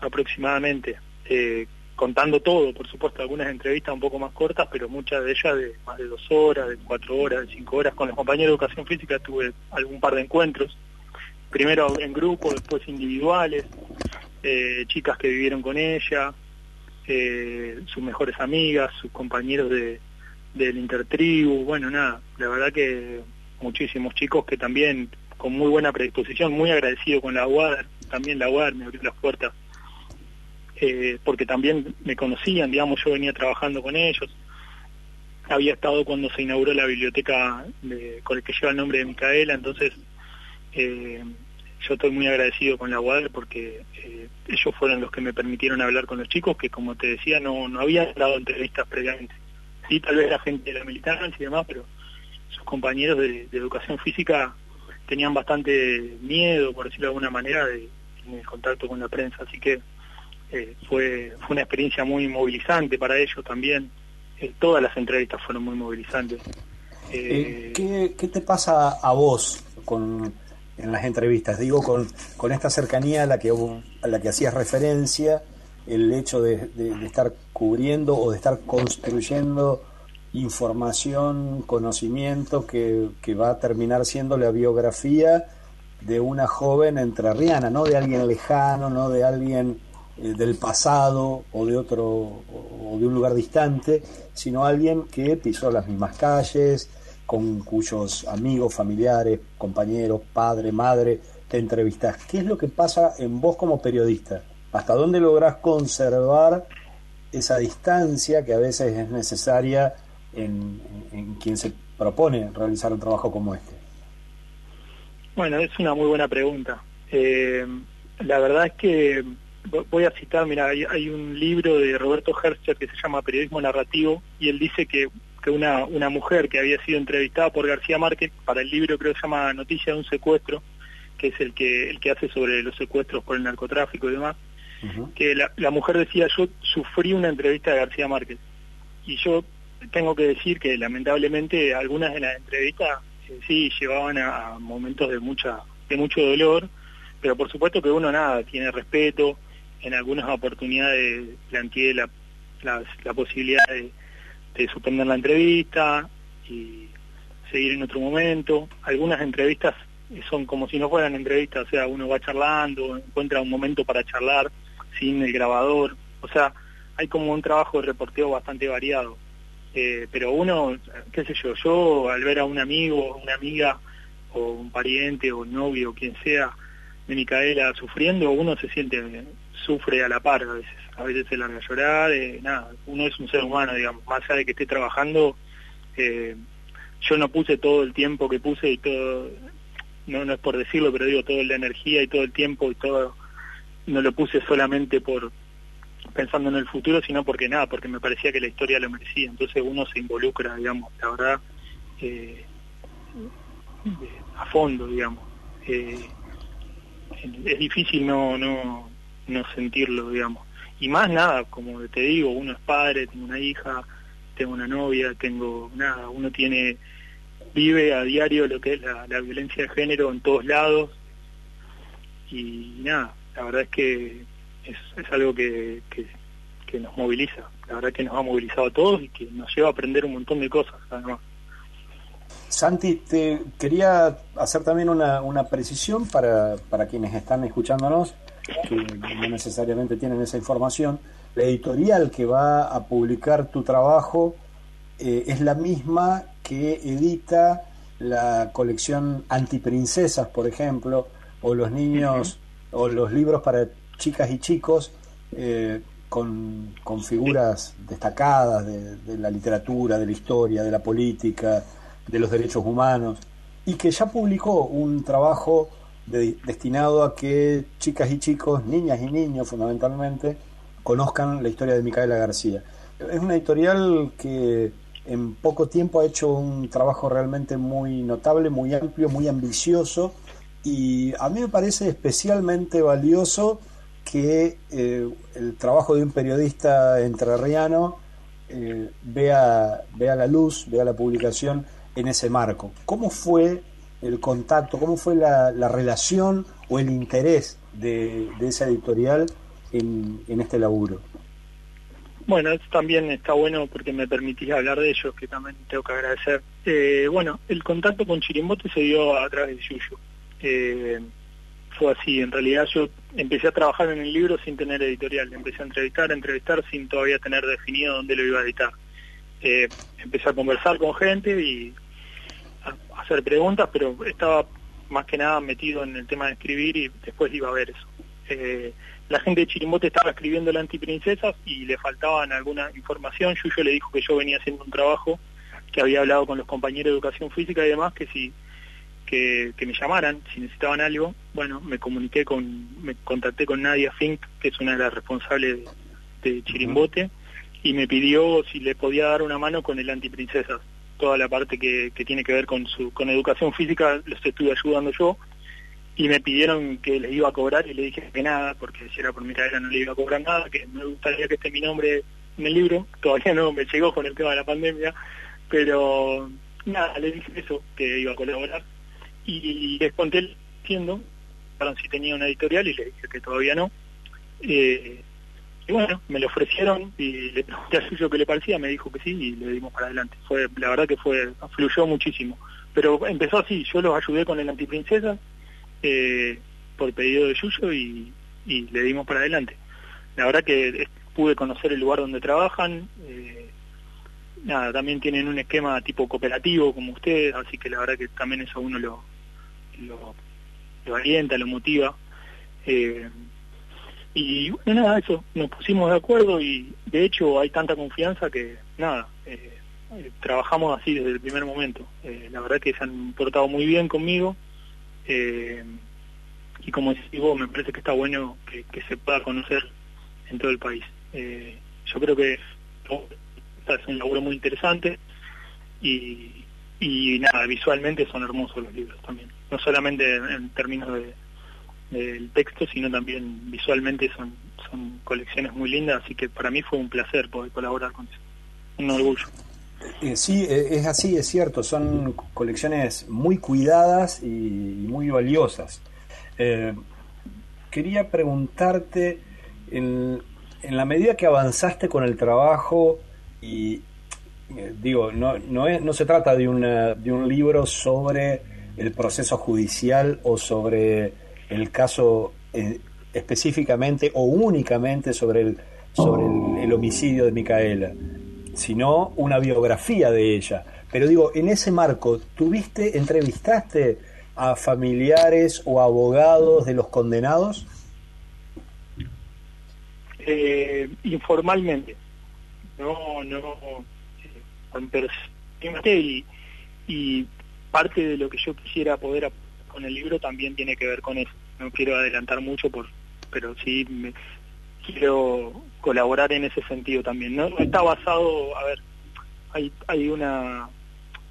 aproximadamente, eh, contando todo, por supuesto, algunas entrevistas un poco más cortas, pero muchas de ellas de más de dos horas, de cuatro horas, de cinco horas. Con los compañeros de educación física tuve algún par de encuentros primero en grupo, después individuales, eh, chicas que vivieron con ella, eh, sus mejores amigas, sus compañeros de, del intertribu, bueno, nada, la verdad que muchísimos chicos que también con muy buena predisposición, muy agradecido con la UAR, también la UAR me abrió las puertas, eh, porque también me conocían, digamos, yo venía trabajando con ellos, había estado cuando se inauguró la biblioteca con el que lleva el nombre de Micaela, entonces eh, yo estoy muy agradecido con la UADER porque eh, ellos fueron los que me permitieron hablar con los chicos que como te decía no, no habían dado entrevistas previamente. Sí, tal vez la gente de la militancia y demás, pero sus compañeros de, educación física tenían bastante miedo, por decirlo de alguna manera, de, en el contacto con la prensa. Así que eh, fue, fue una experiencia muy movilizante para ellos también. todas las entrevistas fueron muy movilizantes. ¿qué, ¿Qué te pasa a vos con en las entrevistas. Digo, con, con esta cercanía a la, que, a la que hacías referencia, el hecho de, estar cubriendo o de estar construyendo información, conocimiento que, que, va a terminar siendo la biografía de una joven entrerriana, no de alguien lejano, no de alguien eh, del pasado o de otro o de un lugar distante, sino alguien que pisó las mismas calles, con cuyos amigos, familiares, compañeros, padre, madre, te entrevistas. ¿Qué es lo que pasa en vos como periodista? ¿Hasta dónde lográs conservar esa distancia que a veces es necesaria en, quien se propone realizar un trabajo como este? Bueno, es una muy buena pregunta. Eh, la verdad es que voy a citar, mira, hay, un libro de Roberto Herzog que se llama Periodismo Narrativo y él dice que, que una, una mujer que había sido entrevistada por García Márquez para el libro creo que se llama Noticia de un secuestro, que es el que, el que hace sobre los secuestros por el narcotráfico y demás, que la, mujer decía, yo sufrí una entrevista de García Márquez. Y yo tengo que decir que lamentablemente algunas de las entrevistas sí llevaban a, momentos de mucha de mucho dolor, pero por supuesto que uno nada, tiene respeto, en algunas oportunidades planteé la, la, posibilidad de, de suspender la entrevista y seguir en otro momento. Algunas entrevistas son como si no fueran entrevistas, o sea, uno va charlando, encuentra un momento para charlar sin el grabador, o sea, hay como un trabajo de reporteo bastante variado. Eh, pero uno, qué sé yo, yo al ver a un amigo, una amiga, o un pariente, o un novio, o quien sea, de Micaela sufriendo, uno se siente, sufre a la par a veces, a veces se larga a llorar, eh, nada, uno es un ser humano, digamos, más allá de que esté trabajando, eh, yo no puse todo el tiempo que puse y todo, no, no es por decirlo, pero digo, toda la energía y todo el tiempo y todo, no lo puse solamente por pensando en el futuro, sino porque nada, porque me parecía que la historia lo merecía. Entonces uno se involucra, digamos, la verdad, eh, a fondo, digamos. Es difícil no, no, no sentirlo, digamos. Y más nada, como te digo, uno es padre, tengo una hija, tengo una novia, tengo nada, uno tiene vive a diario lo que es la, violencia de género en todos lados y nada, la verdad es que es, algo que, que, nos moviliza, la verdad que nos ha movilizado a todos y que nos lleva a aprender un montón de cosas además. Santi, te quería hacer también una, una precisión para, para quienes están escuchándonos, que no necesariamente tienen esa información. La editorial que va a publicar tu trabajo eh, es la misma que edita la colección Antiprincesas, por ejemplo, o los niños, o los libros para chicas y chicos eh, con, figuras destacadas de, la literatura, de la historia, de la política, de los derechos humanos, y que ya publicó un trabajo destinado a que chicas y chicos, niñas y niños fundamentalmente, conozcan la historia de Micaela García. Es una editorial que en poco tiempo ha hecho un trabajo realmente muy notable, muy amplio, muy ambicioso y a mí me parece especialmente valioso que eh, el trabajo de un periodista entrerriano eh, vea, vea la luz, vea la publicación en ese marco. ¿Cómo fue el contacto, cómo fue la, relación o el interés de, esa editorial en, este laburo? Bueno, eso también está bueno porque me permitís hablar de ellos, que también tengo que agradecer. Eh, bueno, el contacto con Chirimbote se dio a través de Yuyo. Eh, fue así, en realidad yo empecé a trabajar en el libro sin tener editorial, empecé a entrevistar, a entrevistar sin todavía tener definido dónde lo iba a editar. Eh, empecé a conversar con gente y hacer preguntas, pero estaba más que nada metido en el tema de escribir y después iba a ver eso. Eh, la gente de Chirimbote estaba escribiendo la antiprincesas y le faltaban alguna información. Yuyo le dijo que yo venía haciendo un trabajo, que había hablado con los compañeros de educación física y demás, que si que, me llamaran si necesitaban algo. Bueno, me comuniqué con, me contacté con Nadia Fink, que es una de las responsables de, Chirimbote, y me pidió si le podía dar una mano con el antiprincesas. Toda la parte que, tiene que ver con su con educación física los estuve ayudando yo y me pidieron que les iba a cobrar y le dije que nada, porque si era por mi carrera no le iba a cobrar nada, que me gustaría que esté mi nombre en el libro, todavía no me llegó con el tema de la pandemia, pero nada, le dije eso, que iba a colaborar y les conté diciendo si tenía una editorial y le dije que todavía no. Eh, y bueno, me lo ofrecieron y le pregunté a Suyo qué le parecía, me dijo que sí y le dimos para adelante. Fue, la verdad que fue, fluyó muchísimo. Pero empezó así, yo los ayudé con el antiprincesa, eh, por pedido de Yuyo y, le dimos para adelante. La verdad que pude conocer el lugar donde trabajan, eh, nada, también tienen un esquema tipo cooperativo como ustedes, así que la verdad que también eso uno lo, lo, lo alienta, lo motiva. Eh, y bueno, nada, eso, nos pusimos de acuerdo y de hecho hay tanta confianza que nada, trabajamos así desde el primer momento. la verdad que se han portado muy bien conmigo. y como decís vos, me parece que está bueno que, se pueda conocer en todo el país. yo creo que es un laburo muy interesante y, y nada, visualmente son hermosos los libros también. No solamente en, términos de, del texto, sino también visualmente son, son colecciones muy lindas, así que para mí fue un placer poder colaborar con eso. Un orgullo. Eh, sí, eh, es así, es cierto, son colecciones muy cuidadas y, muy valiosas. Eh, quería preguntarte, en, en la medida que avanzaste con el trabajo y, digo, no, no, es, no se trata de, una, de un libro sobre el proceso judicial o sobre el caso eh, específicamente o únicamente sobre el, sobre el, homicidio de Micaela, sino una biografía de ella. Pero digo, en ese marco, ¿tuviste, entrevistaste a familiares o abogados de los condenados? Eh, informalmente. No, no, y, y parte de lo que yo quisiera poder con el libro también tiene que ver con eso. No quiero adelantar mucho, por, pero sí me, quiero colaborar en ese sentido también. No, está basado, a ver, hay, hay una...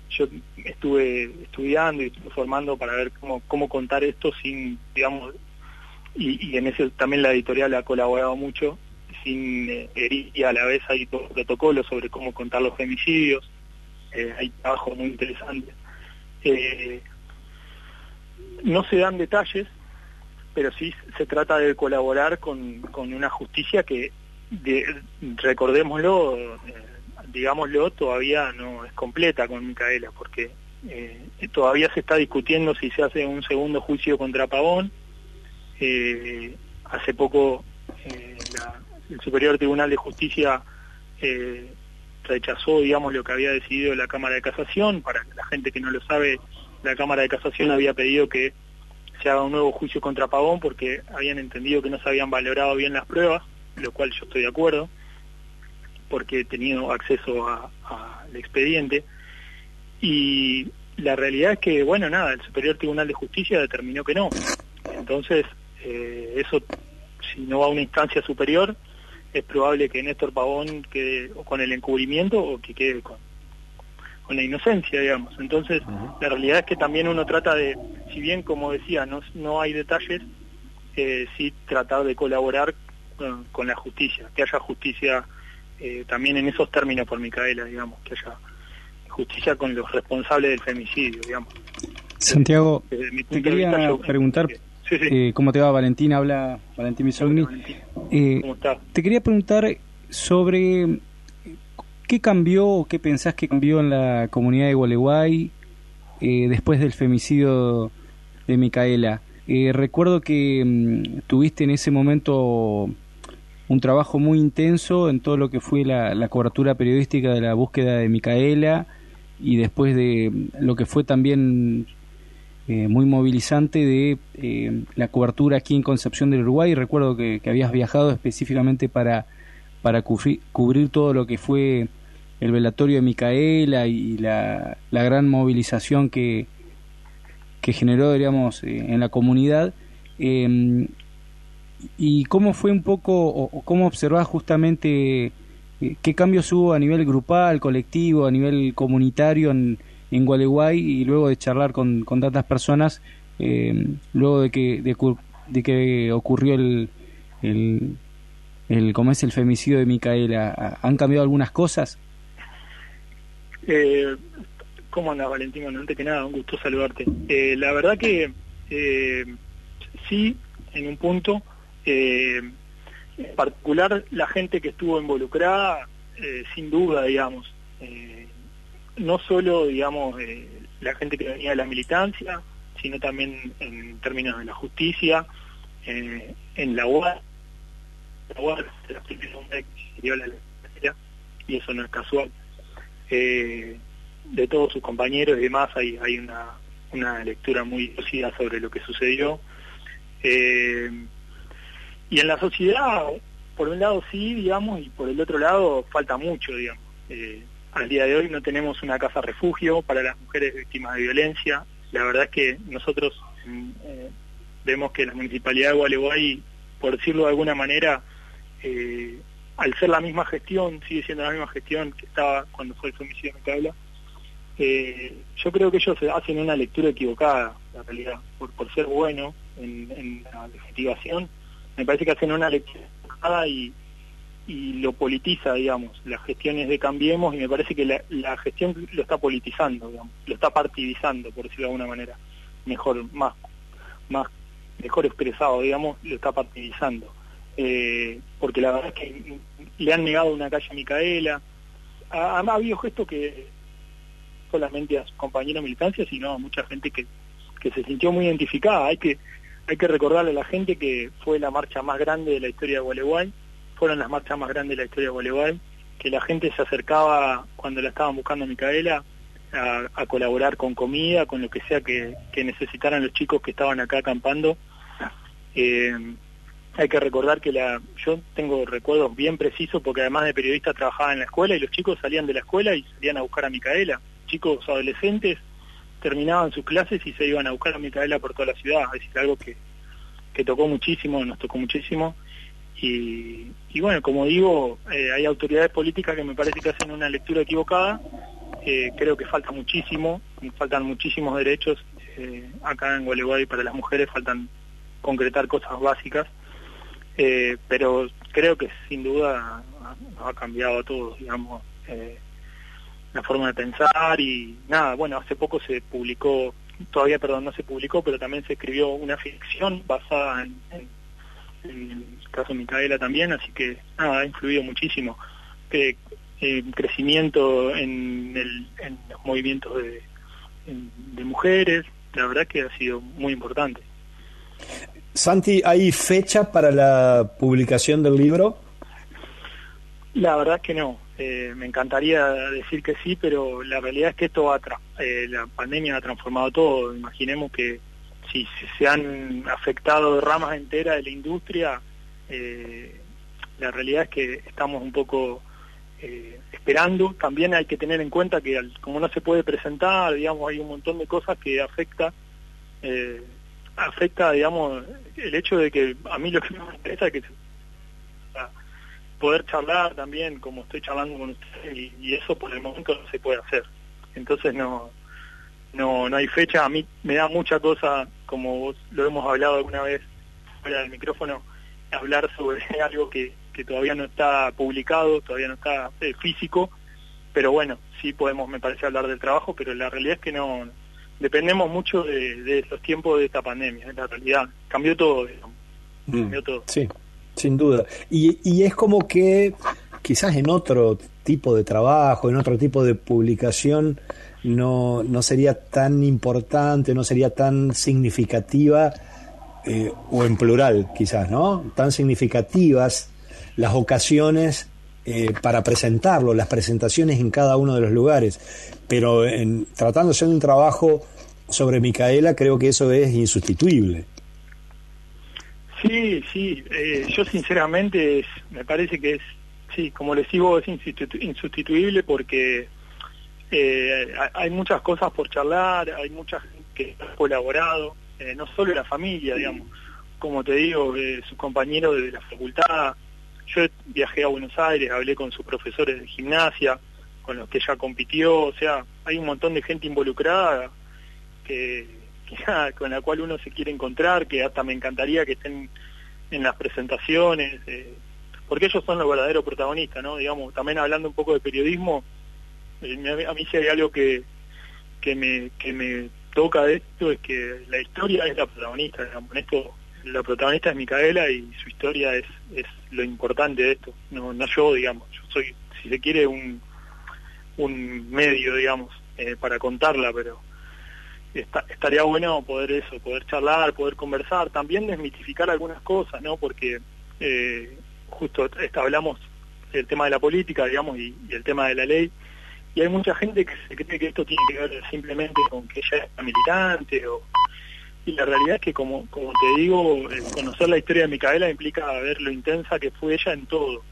Yo estuve estudiando y estuve formando para ver cómo, cómo contar esto sin, digamos, y, en ese también la editorial ha colaborado mucho sin eh, herir y a la vez hay todo protocolo sobre cómo contar los femicidios, eh, hay trabajo muy interesante. Eh, no se dan detalles, pero sí se trata de colaborar con, una justicia que, recordémoslo, digámoslo, todavía no es completa con Micaela, porque todavía se está discutiendo si se hace un segundo juicio contra Pavón. hace poco la, el Superior Tribunal de Justicia eh, rechazó, digamos, lo que había decidido la Cámara de Casación. Para la gente que no lo sabe, la Cámara de Casación había pedido que se haga un nuevo juicio contra Pavón porque habían entendido que no se habían valorado bien las pruebas, lo cual yo estoy de acuerdo, porque he tenido acceso al expediente. Y la realidad es que, bueno, nada, el Superior Tribunal de Justicia determinó que no. Entonces, eh, eso, si no va a una instancia superior, es probable que Néstor Pavón quede con el encubrimiento o que quede con, con la inocencia, digamos. Entonces, la realidad es que también uno trata de, si bien como decía, no, no hay detalles, eh, sí tratar de colaborar con, la justicia, que haya justicia eh, también en esos términos por Micaela, digamos, que haya justicia con los responsables del femicidio, digamos. Santiago, te quería preguntar... Eh, ¿Cómo te va, Valentín? Habla Valentín Bisogni. Eh, te quería preguntar sobre qué cambió o qué pensás que cambió en la comunidad de Gualeguay eh, después del femicidio de Micaela. recuerdo que mm, tuviste en ese momento un trabajo muy intenso en todo lo que fue la, cobertura periodística de la búsqueda de Micaela y después de lo que fue también eh, muy movilizante de eh, la cobertura aquí en Concepción del Uruguay. Recuerdo que, habías viajado específicamente para, para cubrir, todo lo que fue el velatorio de Micaela y la, gran movilización que, que generó, digamos, eh, en la comunidad. Em, ¿Y cómo fue un poco, o, cómo observás justamente qué cambios hubo a nivel grupal, colectivo, a nivel comunitario en, en Gualeguay y luego de charlar con, con tantas personas, eh, luego de que, de, que ocurrió el, el, el, ¿cómo es el femicidio de Micaela, ¿han cambiado algunas cosas? Eh, ¿Cómo andas, Valentín? antes que nada, un gusto saludarte. Eh, la verdad que eh, sí, en un punto, en particular la gente que estuvo involucrada, sin duda, digamos, no solo, digamos, eh, la gente que venía de la militancia, sino también en términos de la justicia, eh, en la UAR, la UAR la la y eso no es casual. Eh, de todos sus compañeros y demás hay, hay una, una lectura muy lúcida sobre lo que sucedió. y en la sociedad, por un lado sí, digamos, y por el otro lado falta mucho, digamos al día de hoy no tenemos una casa refugio para las mujeres víctimas de violencia. La verdad es que nosotros mm, eh, vemos que la Municipalidad de Gualeguay, por decirlo de alguna manera, eh, al ser la misma gestión, sigue siendo la misma gestión que estaba cuando fue el femicidio de Micaela, eh, yo creo que ellos hacen una lectura equivocada, la realidad, por, ser bueno en, la investigación, me parece que hacen una lectura equivocada y, lo politiza, digamos, las gestiones de Cambiemos y me parece que la, gestión lo está politizando, digamos, lo está partidizando, por decirlo de alguna manera, mejor, más, más, mejor expresado, digamos, lo está partidizando. Eh, porque la verdad es que le han negado una calle a Micaela, ha, ha habido gestos que solamente a sus compañeros militancia, sino a mucha gente que, se sintió muy identificada. Hay que, hay que recordarle a la gente que fue la marcha más grande de la historia de Gualeguay, fueron las marchas más grandes de la historia de Gualeguay, que la gente se acercaba cuando la estaban buscando a Micaela a, colaborar con comida, con lo que sea que, necesitaran los chicos que estaban acá acampando. Eh, hay que recordar que la, yo tengo recuerdos bien precisos porque además de periodista trabajaba en la escuela y los chicos salían de la escuela y salían a buscar a Micaela. Chicos adolescentes terminaban sus clases y se iban a buscar a Micaela por toda la ciudad. Es decir, algo que, que tocó muchísimo, nos tocó muchísimo. Y, bueno, como digo, eh, hay autoridades políticas que me parece que hacen una lectura equivocada. Eh, creo que falta muchísimo, faltan muchísimos derechos eh, acá en Gualeguay para las mujeres, faltan concretar cosas básicas, pero creo que sin duda ha, cambiado todo, digamos, la forma de pensar y nada, bueno, hace poco se publicó, todavía, perdón, no se publicó, pero también se escribió una ficción basada en el caso de Micaela también, así que nada, ha influido muchísimo. Eh, crecimiento en, el, en, los movimientos de mujeres, la verdad que ha sido muy importante. Santi, ¿hay fecha para la publicación del libro? La verdad es que no. Eh, me encantaría decir que sí, pero la realidad es que esto va eh, la pandemia ha transformado todo. Imaginemos que si, se han afectado ramas enteras de la industria, eh, la realidad es que estamos un poco eh, esperando. También hay que tener en cuenta que como no se puede presentar, digamos, hay un montón de cosas que afecta, afecta, digamos, el hecho de que a mí lo que me interesa es que poder charlar también, como estoy charlando con ustedes, y eso por el momento no se puede hacer. Entonces no, no, no hay fecha. A mí me da mucha cosa, como lo hemos hablado alguna vez fuera del micrófono, hablar sobre algo que, que todavía no está publicado, todavía no está eh, físico, pero bueno, sí podemos, me parece, hablar del trabajo, pero la realidad es que no, dependemos mucho de, los tiempos de esta pandemia, la realidad. Cambió todo, mm, cambió todo. Sí, sin duda. Y, y es como que quizás en otro tipo de trabajo, en otro tipo de publicación, no, no sería tan importante, no sería tan significativa, eh, o en plural quizás, ¿no? Tan significativas las ocasiones eh, para presentarlo, las presentaciones en cada uno de los lugares. Pero en, tratándose de un trabajo sobre Micaela, creo que eso es insustituible. Sí, sí, eh, yo sinceramente me parece que es, sí, como les digo, es insustituible porque eh, hay muchas cosas por charlar, hay mucha gente que ha colaborado, eh, no solo la familia, digamos, como te digo, eh, sus compañeros de la facultad. Yo viajé a Buenos Aires, hablé con sus profesores de gimnasia, con los que ella compitió, o sea, hay un montón de gente involucrada que, con la cual uno se quiere encontrar, que hasta me encantaría que estén en las presentaciones, eh, porque ellos son los verdaderos protagonistas, ¿no? Digamos, también hablando un poco de periodismo, eh, a mí si hay algo que, que, me, que me toca de esto es que la historia es la protagonista, digamos. esto la protagonista es Micaela y su historia es, es lo importante de esto, no, no yo, digamos, yo soy, si se quiere, un, un medio, digamos, eh, para contarla, pero estaría bueno poder eso, poder charlar, poder conversar, también desmitificar algunas cosas, ¿no? Porque eh, justo hablamos del tema de la política, digamos, y el tema de la ley, y hay mucha gente que se cree que esto tiene que ver simplemente con que ella es militante o y la realidad es que como, como te digo, conocer la historia de Micaela implica ver lo intensa que fue ella en todo,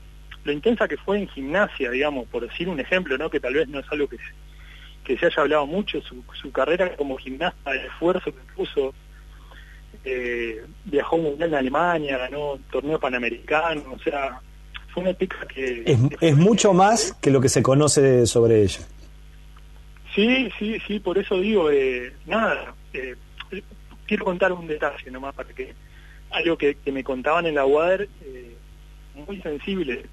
lo intensa que fue en gimnasia, digamos, por decir un ejemplo, ¿no? Que tal vez no es algo que, que se haya hablado mucho, su, su carrera como gimnasta, el esfuerzo que puso, eh, viajó mundial en Alemania, ganó torneo panamericano, o sea, fue una que... Es, es mucho más que lo que se conoce sobre ella. Sí, sí, sí, por eso digo, eh, nada, eh, quiero contar un detalle nomás para algo que, me contaban en la UADER, eh, muy sensible.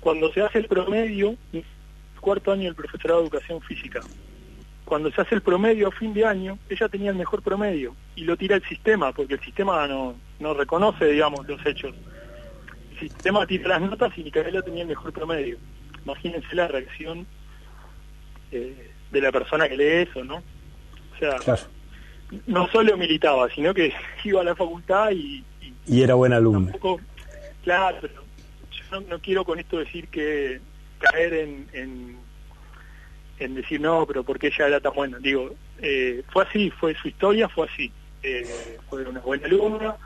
Cuando se hace el promedio, cuarto año del profesorado de educación física, cuando se hace el promedio a fin de año, ella tenía el mejor promedio y lo tira el sistema, porque el sistema no, no reconoce, digamos, los hechos. El sistema tira las notas y Micaela tenía el mejor promedio. Imagínense la reacción eh, de la persona que lee eso, ¿no? O sea, no solo militaba, sino que iba a la facultad y... Y, era buen alumno. claro, pero yo no, quiero con esto decir que caer en, en, decir no, pero porque ella era tan buena. Digo, eh, fue así, fue su historia, fue así. Eh, fue una buena alumna,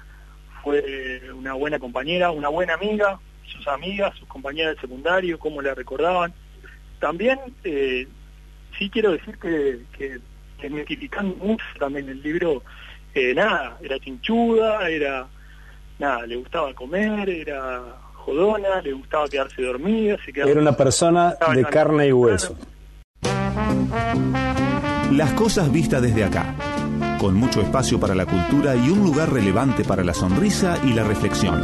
fue una buena compañera, una buena amiga, sus amigas, sus compañeras del secundario, cómo la recordaban. También eh, sí quiero decir que, que desmitificando mucho también el libro, eh, nada, era chinchuda, era, nada, le gustaba comer, era jodona, le gustaba quedarse dormida, se quedaba... Era una persona de carne y hueso. Las cosas vistas desde acá, con mucho espacio para la cultura y un lugar relevante para la sonrisa y la reflexión.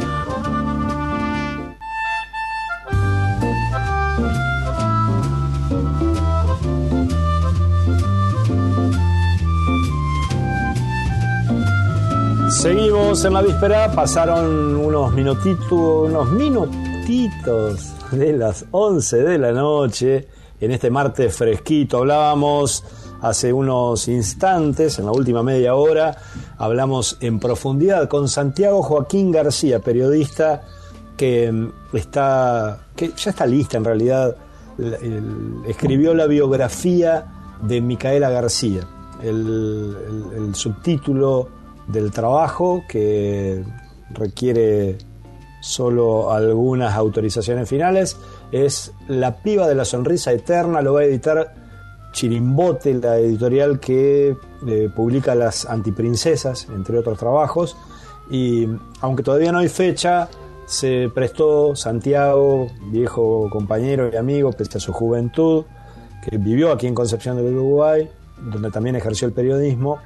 Seguimos en la víspera, pasaron unos minutitos, unos minutitos de las 11 de la noche en este martes fresquito. Hablábamos hace unos instantes, en la última media hora, hablamos en profundidad con Santiago Joaquín García, periodista que mm, está, que ya está lista en realidad, escribió la biografía de Micaela García. el subtítulo del trabajo que requiere solo algunas autorizaciones finales. Es La piba de la sonrisa eterna, lo va a editar Chirimbote, la editorial que eh, publica Las antiprincesas, entre otros trabajos. Y aunque todavía no hay fecha, se prestó Santiago, viejo compañero y amigo, pese a su juventud, que vivió aquí en Concepción del Uruguay, donde también ejerció el periodismo,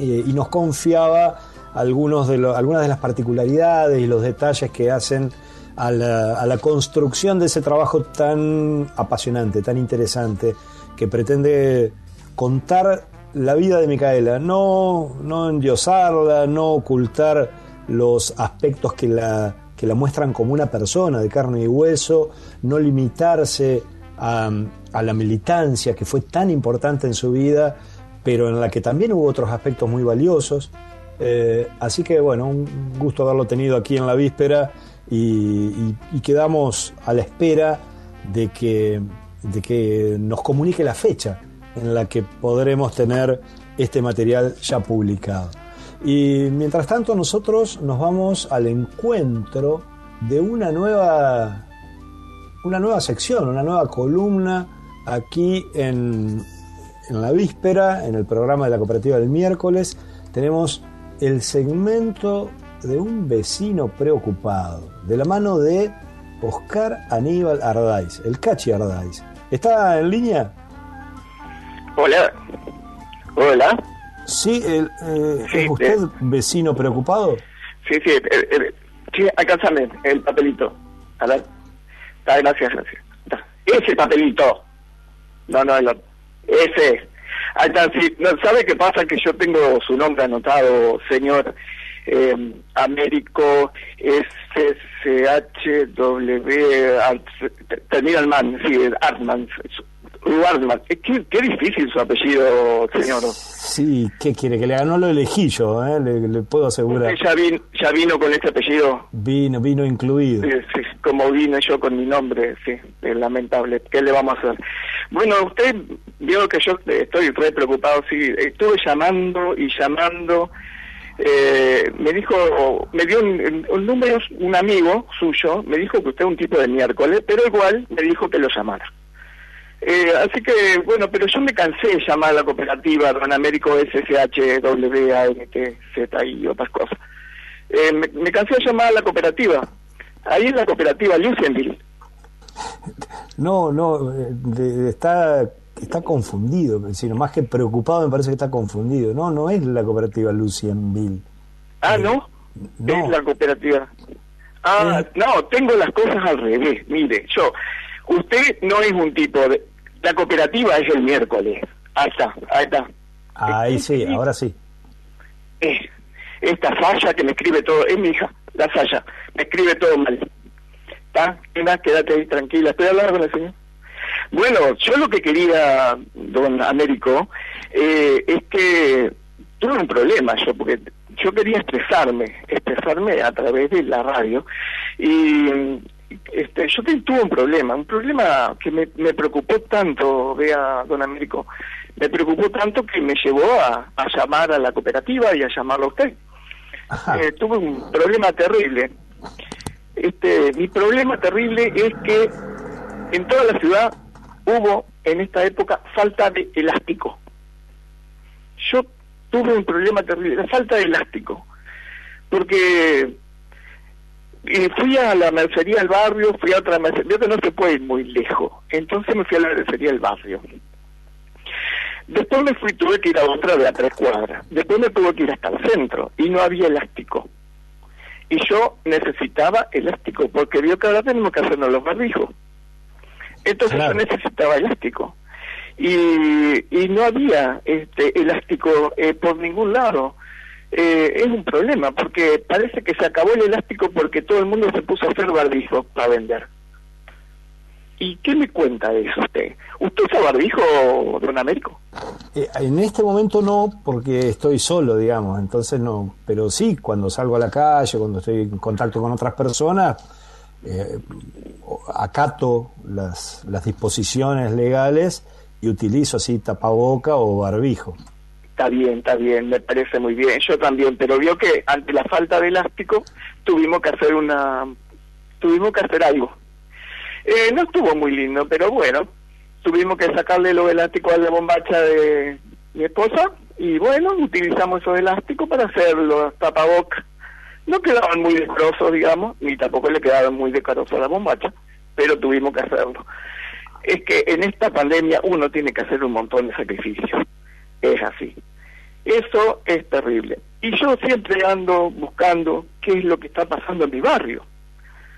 eh, y nos confiaba algunas de las particularidades y los detalles que hacen a la, construcción de ese trabajo tan apasionante, tan interesante, que pretende contar la vida de Micaela, no, no endiosarla, no ocultar los aspectos que la, que la muestran como una persona de carne y hueso, no limitarse a, a la militancia que fue tan importante en su vida pero en la que también hubo otros aspectos muy valiosos. Eh, así que bueno, un gusto haberlo tenido aquí en la víspera y, quedamos a la espera de que, de que nos comunique la fecha en la que podremos tener este material ya publicado. Y mientras tanto nosotros nos vamos al encuentro de una nueva, una nueva sección, una nueva columna aquí en en la víspera, en el programa de la cooperativa del miércoles, tenemos el segmento de un vecino preocupado, de la mano de Oscar Aníbal Ardáiz, el Cachi Ardáiz. ¿Está en línea? Hola. Hola. Sí, eh, ¿es usted vecino preocupado? Sí, sí, eh, eh, sí, alcánzame el papelito. A ver. gracias, gracias. Ese papelito. No, no, el otro. Ese. ¿no ¿Sabe qué pasa? Que yo tengo su nombre anotado, señor eh, Américo SCHW, termina el man, sí, Artman. Qué, qué, difícil su apellido, señor. Sí, ¿qué quiere? Que le ganó lo elegí yo, ¿eh? le, puedo asegurar. ya, ya vino con este apellido? Vino, vino incluido. Sí, como vine yo con mi nombre, sí, es lamentable. ¿Qué le vamos a hacer? Bueno, usted vio que yo estoy re preocupado, sí, estuve llamando y llamando eh, me dijo, me dio un, número, un amigo suyo, me dijo que usted es un tipo de miércoles, pero igual me dijo que lo llamara. Eh, así que, bueno, pero yo me cansé de llamar a la cooperativa Don Américo SSH, WANT, Z y otras cosas. Eh, me, cansé de llamar a la cooperativa. Ahí es la cooperativa Lucenville. No, no, está está confundido, sino más que preocupado me parece que está confundido. No, no es la cooperativa Lucianville. Ah, ¿no? no. Es la cooperativa. Ah, no, tengo las cosas al revés. Mire, yo, usted no es un tipo de... La cooperativa es el miércoles. Ahí está, ahí está. Ahí sí, ahora sí. esta falla que me escribe todo, es mi hija, la falla, me escribe todo mal. ¿Está? Quédate ahí tranquila. ¿Estoy hablando con el señor? Bueno, yo lo que quería, don Américo, eh, es que tuve un problema yo, porque yo quería expresarme, expresarme a través de la radio, y este, yo tuve un problema, un problema que me, me preocupó tanto, vea, don Américo, me preocupó tanto que me llevó a, llamar a la cooperativa y a llamarlo a usted. Eh, tuve un problema terrible. Este, mi problema terrible es que en toda la ciudad hubo en esta época falta de elástico. Yo tuve un problema terrible, la falta de elástico, porque eh, fui a la mercería del barrio, fui a otra mercería, que no se puede ir muy lejos, entonces me fui a la mercería del barrio. Después me fui, tuve que ir a otra de a tres cuadras, después me tuve que ir hasta el centro y no había elástico. Y yo necesitaba elástico, porque vio que ahora tenemos que hacernos los barbijos. Entonces yo necesitaba elástico. Y, y no había este elástico eh, por ningún lado. Eh, es un problema, porque parece que se acabó el elástico porque todo el mundo se puso a hacer barbijo para vender. ¿Y qué me cuenta de eso usted? ¿Usted usa barbijo, don Américo? Eh, en este momento no, porque estoy solo, digamos, entonces no. Pero sí, cuando salgo a la calle, cuando estoy en contacto con otras personas, eh, acato las, las disposiciones legales y utilizo así tapaboca o barbijo. Está bien, está bien, me parece muy bien. Yo también, pero vio que ante la falta de elástico tuvimos que hacer una, tuvimos que hacer algo. Eh, no estuvo muy lindo, pero bueno, tuvimos que sacarle los elásticos a la bombacha de mi esposa y bueno, utilizamos esos elásticos para hacer los tapabocas no quedaban muy decorosos, digamos, ni tampoco le quedaban muy decorosos a la bombacha, pero tuvimos que hacerlo. Es que en esta pandemia uno tiene que hacer un montón de sacrificios. Es así. Eso es terrible. Y yo siempre ando buscando qué es lo que está pasando en mi barrio.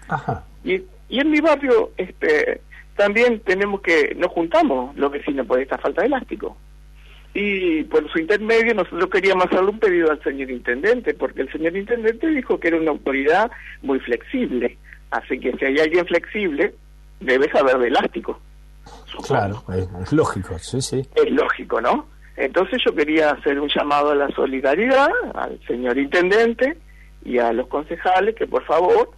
Ajá. Y, y en mi barrio este también tenemos que, nos juntamos los vecinos por esta falta de elástico y por su intermedio nosotros queríamos hacerle un pedido al señor intendente, porque el señor intendente dijo que era una autoridad muy flexible. Así que si hay alguien flexible, debe saber de elástico. Claro, es, lógico, sí, sí. Es lógico, ¿no? Entonces yo quería hacer un llamado a la solidaridad al señor intendente y a los concejales que por favor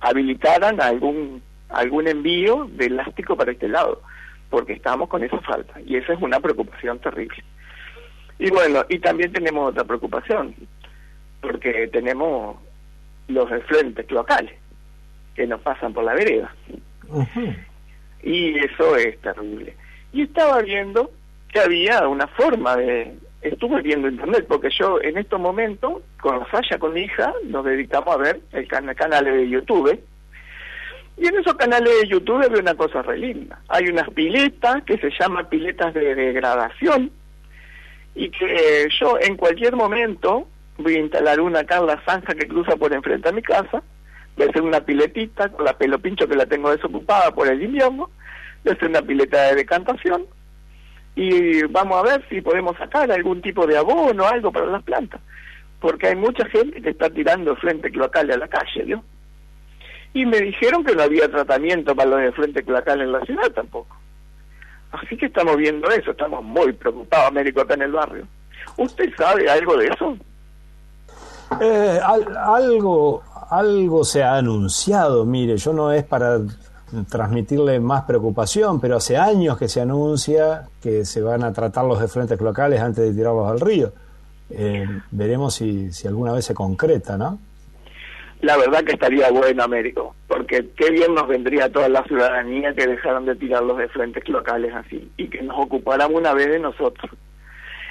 habilitaran algún algún envío de elástico para este lado, porque estamos con esa falta y esa es una preocupación terrible. Y bueno, y también tenemos otra preocupación, porque tenemos los frentes cloacales que nos pasan por la vereda. Y eso es terrible. Y estaba viendo que había una forma de... Estuve viendo internet, porque yo en estos momentos, con Falla, con mi hija, nos dedicamos a ver el canal de YouTube. Y en esos canales de YouTube veo una cosa re linda. Hay unas piletas que se llaman piletas de degradación, y que yo en cualquier momento voy a instalar una acá en la zanja que cruza por enfrente a mi casa, voy a hacer una piletita con la pelo pincho que la tengo desocupada por el invierno, voy a hacer una pileta de decantación y vamos a ver si podemos sacar algún tipo de abono algo para las plantas, porque hay mucha gente que está tirando frente cloacal a la calle, ¿no? Y me dijeron que no había tratamiento para los de frente cloacal en la ciudad tampoco. Así que estamos viendo eso, estamos muy preocupados, Américo, acá en el barrio. ¿Usted sabe algo de eso? Eh, algo, algo se ha anunciado, mire, yo no es para transmitirle más preocupación, pero hace años que se anuncia que se van a tratar los de frentes locales antes de tirarlos al río. eh, veremos si, si alguna vez se concreta, ¿no? La verdad que estaría bueno, Américo, porque qué bien nos vendría a toda la ciudadanía que dejaran de tirarlos de frentes locales así y que nos ocupáramos una vez de nosotros.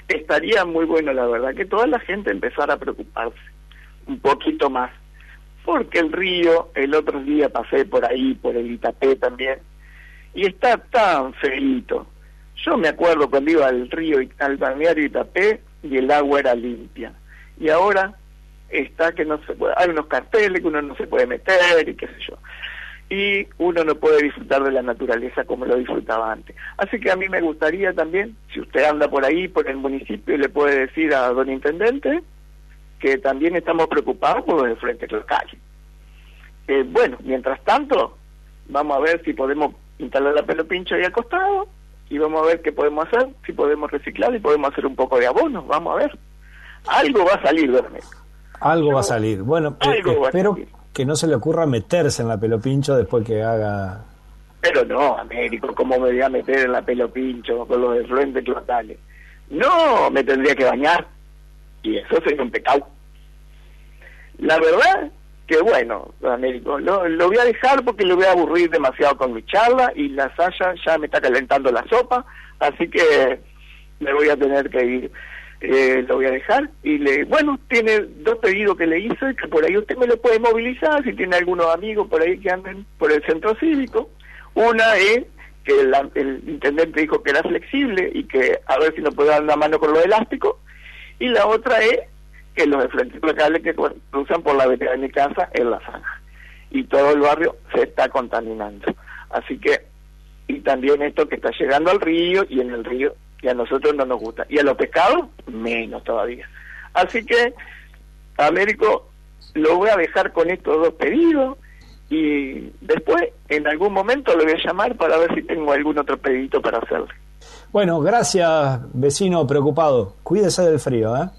Estaría muy bueno, la verdad, que toda la gente empezara a preocuparse un poquito más, porque el río, el otro día pasé por ahí, por el Itapé también, y está tan feito. Yo me acuerdo cuando iba al río, al balneario Itapé, y el agua era limpia. Y ahora está que no se puede, hay unos carteles que uno no se puede meter y qué sé yo. Y uno no puede disfrutar de la naturaleza como lo disfrutaba antes. Así que a mí me gustaría también, si usted anda por ahí, por el municipio, le puede decir a don Intendente que también estamos preocupados por los frentes locales. Eh, bueno, mientras tanto, vamos a ver si podemos instalar la pelo pincho ahí al costado y vamos a ver qué podemos hacer, si podemos reciclar y podemos hacer un poco de abono, vamos a ver. Algo va a salir de Algo va a salir. Bueno, eh, espero que no se le ocurra meterse en la pelo pincho después que haga... Pero no, Américo, ¿cómo me voy a meter en la pelo pincho con los efluentes locales? No, me tendría que bañar. Y eso sería un pecado. La verdad que bueno, Américo, lo, voy a dejar porque lo voy a aburrir demasiado con mi charla y la Saya ya me está calentando la sopa, así que me voy a tener que ir. Eh, lo voy a dejar y le bueno tiene dos pedidos que le hice que por ahí usted me lo puede movilizar si tiene algunos amigos por ahí que anden por el centro cívico una es que el intendente dijo que era flexible y que a ver si nos puede dar una mano con lo elástico y la otra es que los enfrentes locales que cruzan por la avenida de mi casa en la zona. Y todo el barrio se está contaminando. Así que, y también esto que está llegando al río y en el río, y a nosotros no nos gusta. Y a los pescados, menos todavía. Así que, Américo, lo voy a dejar con estos dos pedidos y después, en algún momento, lo voy a llamar para ver si tengo algún otro pedito para hacerle. Bueno, gracias, vecino preocupado. Cuídese del frío, ¿eh?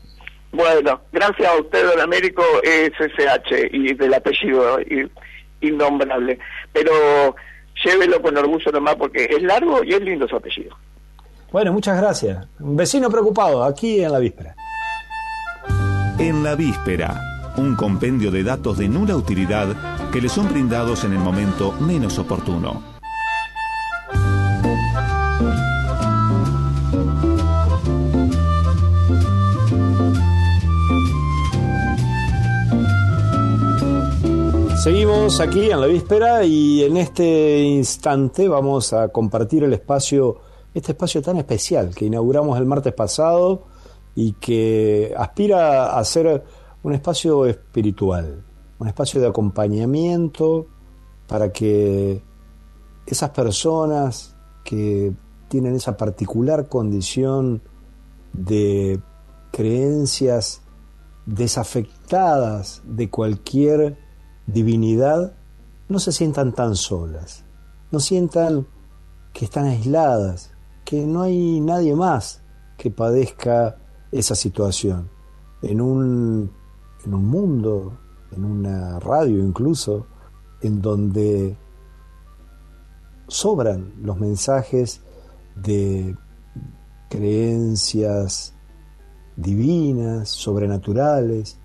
Bueno, gracias a usted, don Américo, SSH y del apellido innombrable. Pero llévelo con orgullo nomás porque es largo y es lindo su apellido. Bueno, muchas gracias. Un vecino preocupado, aquí en la víspera. En la víspera, un compendio de datos de nula utilidad que le son brindados en el momento menos oportuno. Seguimos aquí en la víspera y en este instante vamos a compartir el espacio, este espacio tan especial que inauguramos el martes pasado y que aspira a ser un espacio espiritual, un espacio de acompañamiento para que esas personas que tienen esa particular condición de creencias desafectadas de cualquier divinidad, no se sientan tan solas, no sientan que están aisladas, que no hay nadie más que padezca esa situación. En un, en un mundo, en una radio incluso, en donde sobran los mensajes de creencias divinas, sobrenaturales,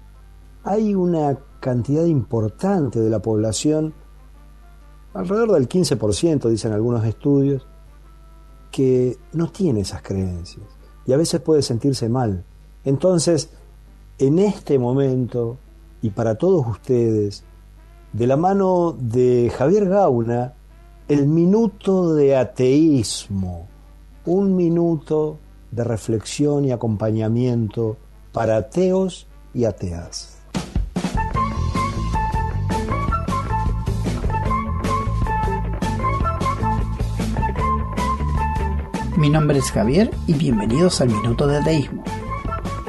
hay una cantidad importante de la población, alrededor del 15%, dicen algunos estudios, que no tiene esas creencias y a veces puede sentirse mal. Entonces, en este momento, y para todos ustedes, de la mano de Javier Gauna, el minuto de ateísmo, un minuto de reflexión y acompañamiento para ateos y ateas. Mi nombre es Javier y bienvenidos al Minuto de Ateísmo.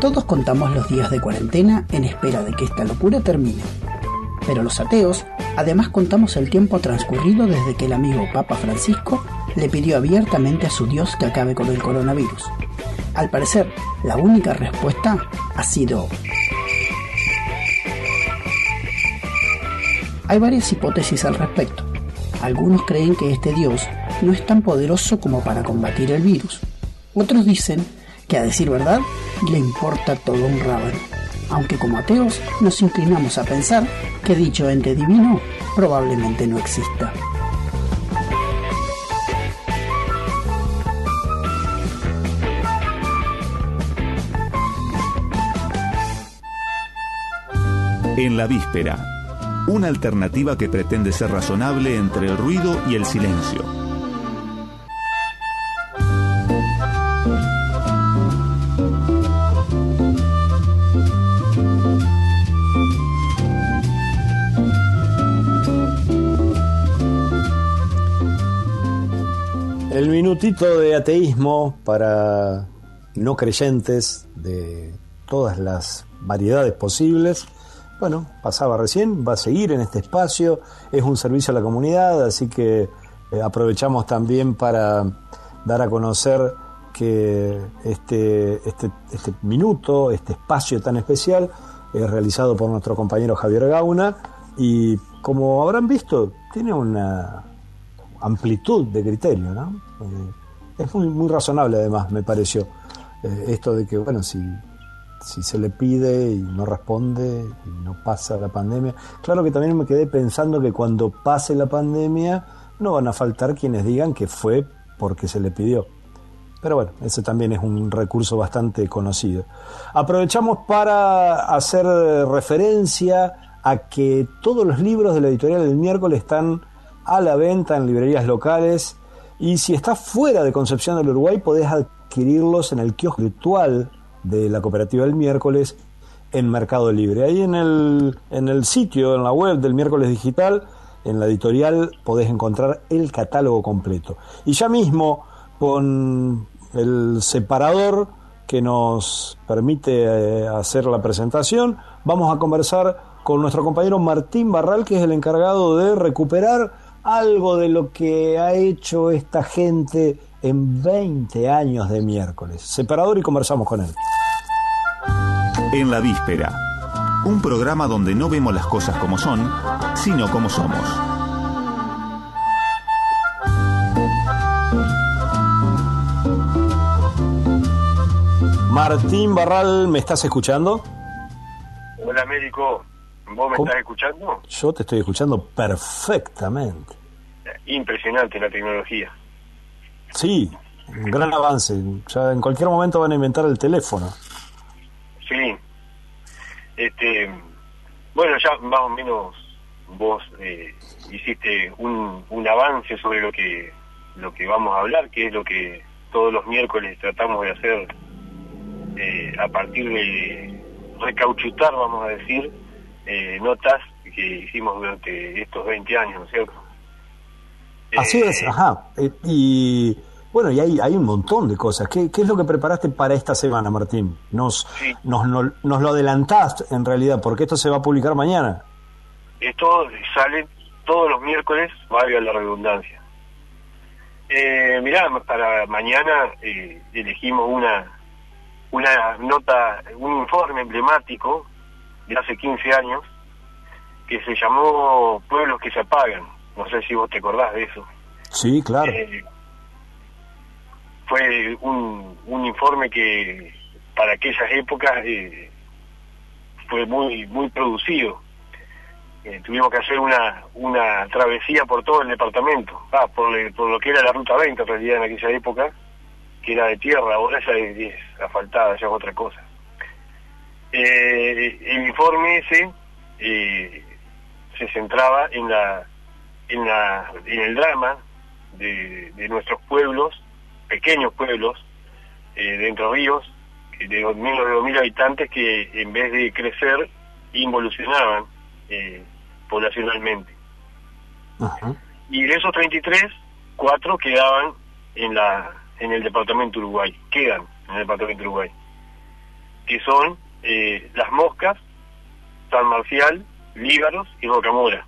Todos contamos los días de cuarentena en espera de que esta locura termine. Pero los ateos, además contamos el tiempo transcurrido desde que el amigo Papa Francisco le pidió abiertamente a su Dios que acabe con el coronavirus. Al parecer, la única respuesta ha sido... Hay varias hipótesis al respecto. Algunos creen que este Dios no es tan poderoso como para combatir el virus. Otros dicen que a decir verdad le importa todo un rábano, aunque como ateos nos inclinamos a pensar que dicho ente divino probablemente no exista. En la víspera, una alternativa que pretende ser razonable entre el ruido y el silencio. El minutito de ateísmo para no creyentes de todas las variedades posibles bueno, pasaba recién, va a seguir en este espacio, es un servicio a la comunidad, así que eh, aprovechamos también para dar a conocer que este, este, este minuto, este espacio tan especial, es realizado por nuestro compañero Javier Gauna y como habrán visto, tiene una amplitud de criterio, ¿no? Eh, es muy, muy razonable además, me pareció, eh, esto de que, bueno, si si se le pide y no responde y no pasa la pandemia. Claro que también me quedé pensando que cuando pase la pandemia no van a faltar quienes digan que fue porque se le pidió. Pero bueno, ese también es un recurso bastante conocido. Aprovechamos para hacer referencia a que todos los libros de la editorial del miércoles están a la venta en librerías locales y si estás fuera de Concepción del Uruguay podés adquirirlos en el kiosco virtual de la cooperativa del miércoles en Mercado Libre. Ahí en el, en el sitio, en la web del miércoles digital, en la editorial, podés encontrar el catálogo completo. Y ya mismo, con el separador que nos permite eh, hacer la presentación, vamos a conversar con nuestro compañero Martín Barral, que es el encargado de recuperar algo de lo que ha hecho esta gente en 20 años de miércoles. Separador y conversamos con él. En la víspera, un programa donde no vemos las cosas como son, sino como somos. Martín Barral, ¿me estás escuchando? Hola, Américo. ¿Vos me estás escuchando? Yo te estoy escuchando perfectamente. Impresionante la tecnología. Sí, un gran avance. Ya en cualquier momento van a inventar el teléfono. Sí. Este, bueno, ya más o menos vos eh, hiciste un, un avance sobre lo que lo que vamos a hablar, que es lo que todos los miércoles tratamos de hacer eh, a partir de recauchutar, vamos a decir, eh, notas que hicimos durante estos 20 años, ¿no es cierto? Así es, eh, ajá. Eh, y bueno, y hay, hay un montón de cosas. ¿Qué, ¿Qué, es lo que preparaste para esta semana, Martín? Nos, nos, nos, lo adelantaste en realidad, porque esto se va a publicar mañana. Esto sale todos los miércoles, valga la redundancia. Eh, mirá, para mañana eh, elegimos una, una nota, un informe emblemático de hace 15 años que se llamó Pueblos que se apagan no sé si vos te acordás de eso. Sí, claro. Eh, fue un, un informe que para aquellas épocas eh, fue muy muy producido. Eh, tuvimos que hacer una una travesía por todo el departamento, ah, por, por lo que era la ruta 20 en realidad en aquella época, que era de tierra, ahora ya es, asfaltada, ya es otra cosa. El informe ese se centraba en la en, la, en el drama de, nuestros pueblos, pequeños pueblos, eh, de Ríos, de dos mil o dos mil habitantes que en vez de crecer, involucionaban eh, poblacionalmente. Y de esos 33, cuatro quedaban en la en el departamento Uruguay, quedan en el departamento Uruguay, que son eh, Las Moscas, San Marcial, Lígaros y Rocamora.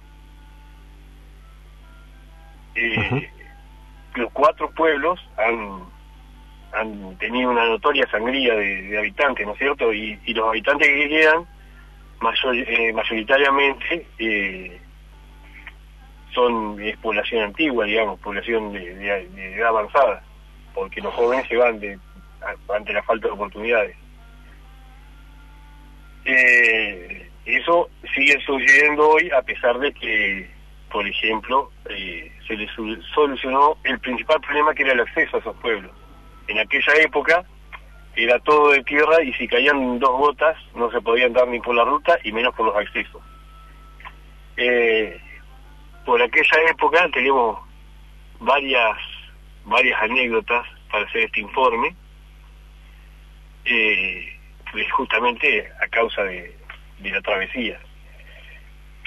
Eh, los cuatro pueblos han, han tenido una notoria sangría de, habitantes, ¿no es cierto? Y, los habitantes que quedan, eh, mayoritariamente, eh, son es población antigua, digamos, población de, edad avanzada, porque los jóvenes se van de ante la falta de oportunidades. Eh, eso sigue sucediendo hoy a pesar de que, por ejemplo, eh, se le solucionó el principal problema que era el acceso a esos pueblos. En aquella época era todo de tierra y si caían dos gotas no se podían dar ni por la ruta y menos por los accesos. Eh, por aquella época tenemos varias varias anécdotas para hacer este informe, justamente a causa de, la travesía.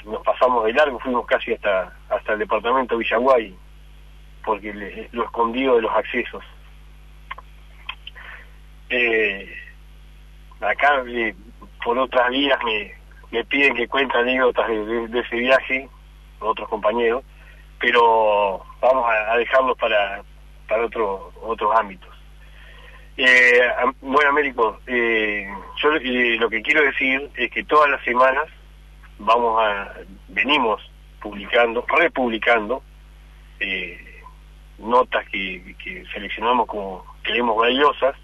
Nos pasamos de largo, fuimos casi hasta hasta el departamento de porque lo escondido de los accesos. Eh, acá, eh, por otras vías, me, me piden que cuente anécdotas de, ese viaje, otros compañeros, pero vamos a, dejarlos para, para otro, otros ámbitos. Eh, bueno, Américo, eh, yo lo que quiero decir es que todas las semanas vamos a, venimos publicando, republicando eh, notas que, seleccionamos como creemos valiosas,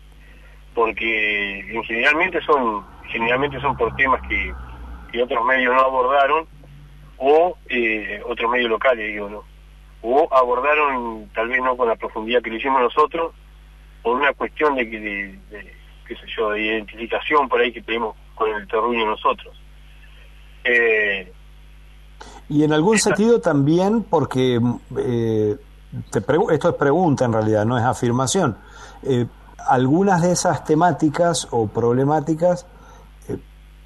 porque en generalmente son generalmente son por temas que, que otros medios no abordaron o eh, otros medios locales, digo, ¿no? O abordaron, tal vez no con la profundidad que lo hicimos nosotros, por una cuestión de, de, de qué sé yo, de identificación por ahí que tenemos con el terruño nosotros. Eh, y en algún sentido también porque, eh, te esto es pregunta en realidad, no es afirmación, eh, algunas de esas temáticas o problemáticas, eh,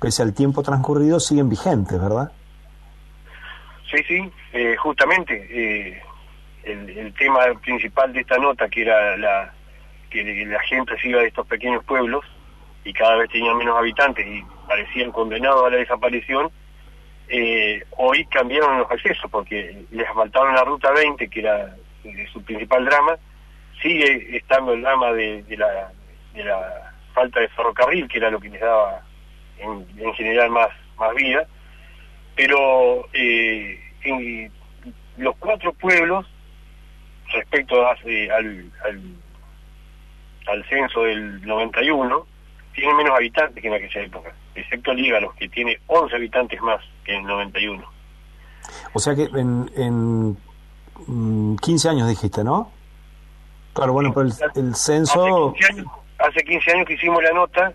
pese al tiempo transcurrido, siguen vigentes, ¿verdad? Sí, sí, eh, justamente eh, el, tema principal de esta nota, que era la que la gente se iba de estos pequeños pueblos y cada vez tenían menos habitantes y parecían condenados a la desaparición, eh, hoy cambiaron los accesos porque les asfaltaron la ruta 20, que era su principal drama, sigue estando el drama de, la, falta de ferrocarril, que era lo que les daba en, en general más, más vida, pero eh, los cuatro pueblos, respecto a, al, al, censo del 91, tienen menos habitantes que en aquella época, excepto Lígalos, que tiene 11 habitantes más que en el 91. O sea que en, en 15 mm, años dijiste, ¿no? Claro, bueno, pero el, censo... Hace 15, años, que hicimos la nota,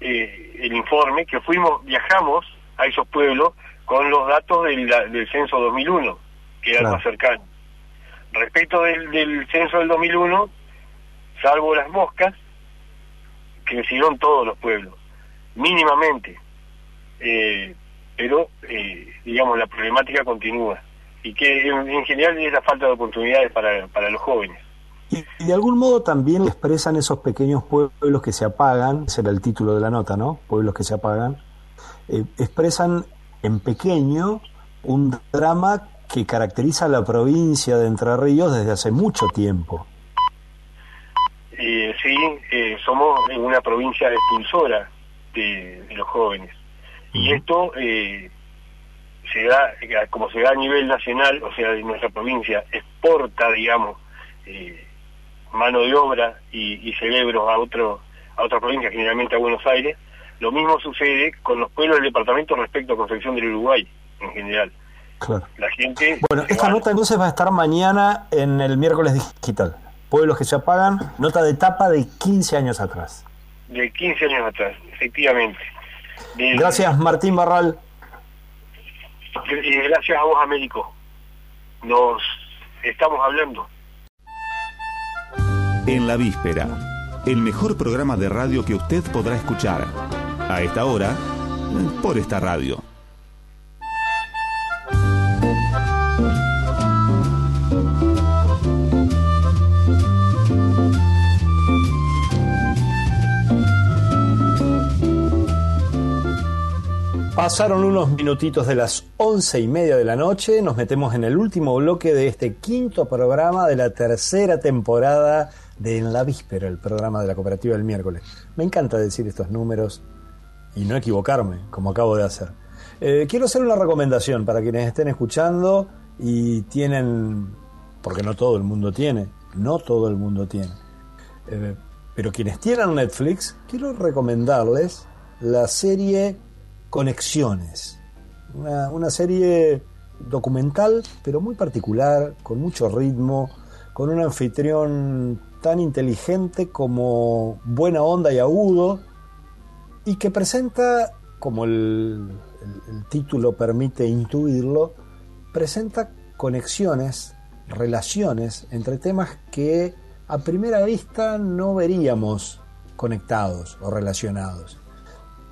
eh, el informe, que fuimos, viajamos a esos pueblos con los datos del, del censo 2001, que era más cercano. Respecto del, del censo del 2001, salvo las moscas, crecieron todos los pueblos, mínimamente. Eh, pero, eh, digamos, la problemática continúa. Y que en, general es la falta de oportunidades para, para los jóvenes. Y, de algún modo también expresan esos pequeños pueblos que se apagan, ese era el título de la nota, ¿no? Pueblos que se apagan. Eh, expresan en pequeño un drama que caracteriza a la provincia de Entre Ríos desde hace mucho tiempo. Eh, sí, eh, somos una provincia expulsora de, los jóvenes. Y esto eh, se da, como se da a nivel nacional, o sea, nuestra provincia exporta, digamos, eh, mano de obra y, y cerebros a otro a otra provincia, generalmente a Buenos Aires, lo mismo sucede con los pueblos del departamento respecto a Concepción del Uruguay, en general. Claro. La gente. Bueno, esta nota entonces va a estar mañana en el miércoles digital. Pueblos que se apagan, nota de etapa de 15 años atrás. De 15 años atrás, efectivamente. gracias, Martín Barral. gracias a vos, Américo. Nos estamos hablando. En la víspera, el mejor programa de radio que usted podrá escuchar a esta hora por esta radio. Pasaron unos minutitos de las once y media de la noche, nos metemos en el último bloque de este quinto programa de la tercera temporada de En la Víspera, el programa de la cooperativa del miércoles. Me encanta decir estos números y no equivocarme, como acabo de hacer. Eh, quiero hacer una recomendación para quienes estén escuchando y tienen, porque no todo el mundo tiene, no todo el mundo tiene, eh, Pero quienes tienen Netflix, quiero recomendarles la serie Conexiones. Una, serie documental, pero muy particular, con mucho ritmo, con un anfitrión tan inteligente como buena onda y agudo, y que presenta, como el, título permite intuirlo, presenta conexiones, relaciones entre temas que a primera vista no veríamos conectados o relacionados.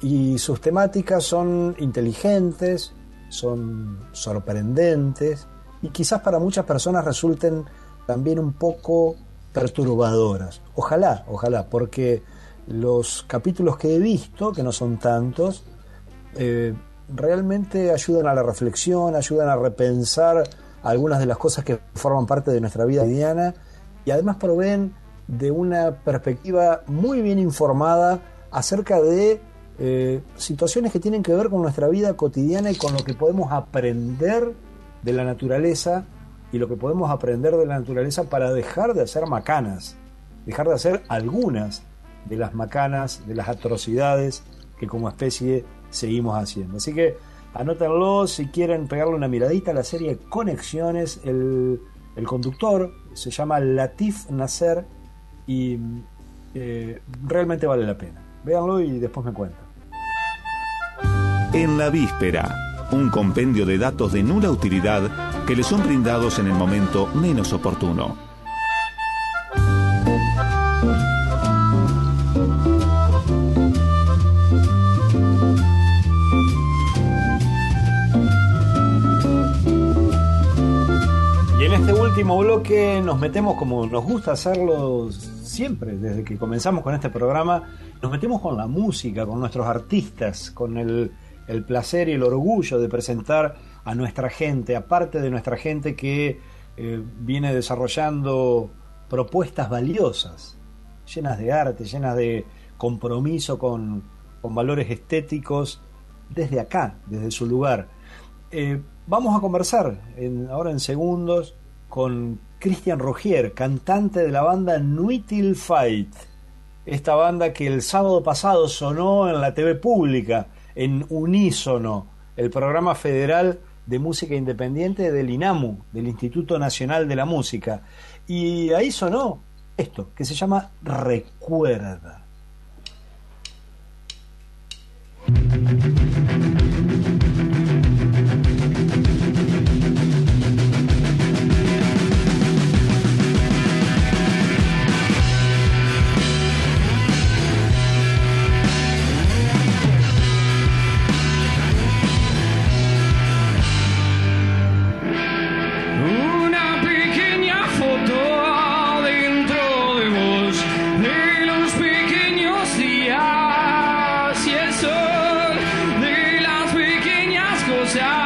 Y sus temáticas son inteligentes, son sorprendentes y quizás para muchas personas resulten también un poco perturbadoras. Ojalá, ojalá, porque los capítulos que he visto, que no son tantos, eh, realmente ayudan a la reflexión, ayudan a repensar algunas de las cosas que forman parte de nuestra vida cotidiana y además proveen de una perspectiva muy bien informada acerca de eh, situaciones que tienen que ver con nuestra vida cotidiana y con lo que podemos aprender de la naturaleza y lo que podemos aprender de la naturaleza para dejar de hacer macanas, dejar de hacer algunas de las macanas, de las atrocidades que como especie seguimos haciendo. Así que anótenlo si quieren pegarle una miradita a la serie Conexiones. El, conductor se llama Latif Nasser y eh, realmente vale la pena. Véanlo y después me cuentan. En la víspera, un compendio de datos de nula utilidad que le son brindados en el momento menos oportuno. Y en este último bloque nos metemos como nos gusta hacerlo siempre, desde que comenzamos con este programa, nos metemos con la música, con nuestros artistas, con el el placer y el orgullo de presentar a nuestra gente, aparte de nuestra gente que eh, viene desarrollando propuestas valiosas, llenas de arte, llenas de compromiso con, valores estéticos, desde acá, desde su lugar. Eh, vamos a conversar ahora en segundos con Cristian Rogier, cantante de la banda Nuitil Fight. Esta banda que el sábado pasado sonó en la TV pública en unísono el programa federal de música independiente del INAMU, del Instituto Nacional de la Música. Y ahí sonó esto, que se llama Recuerda. out.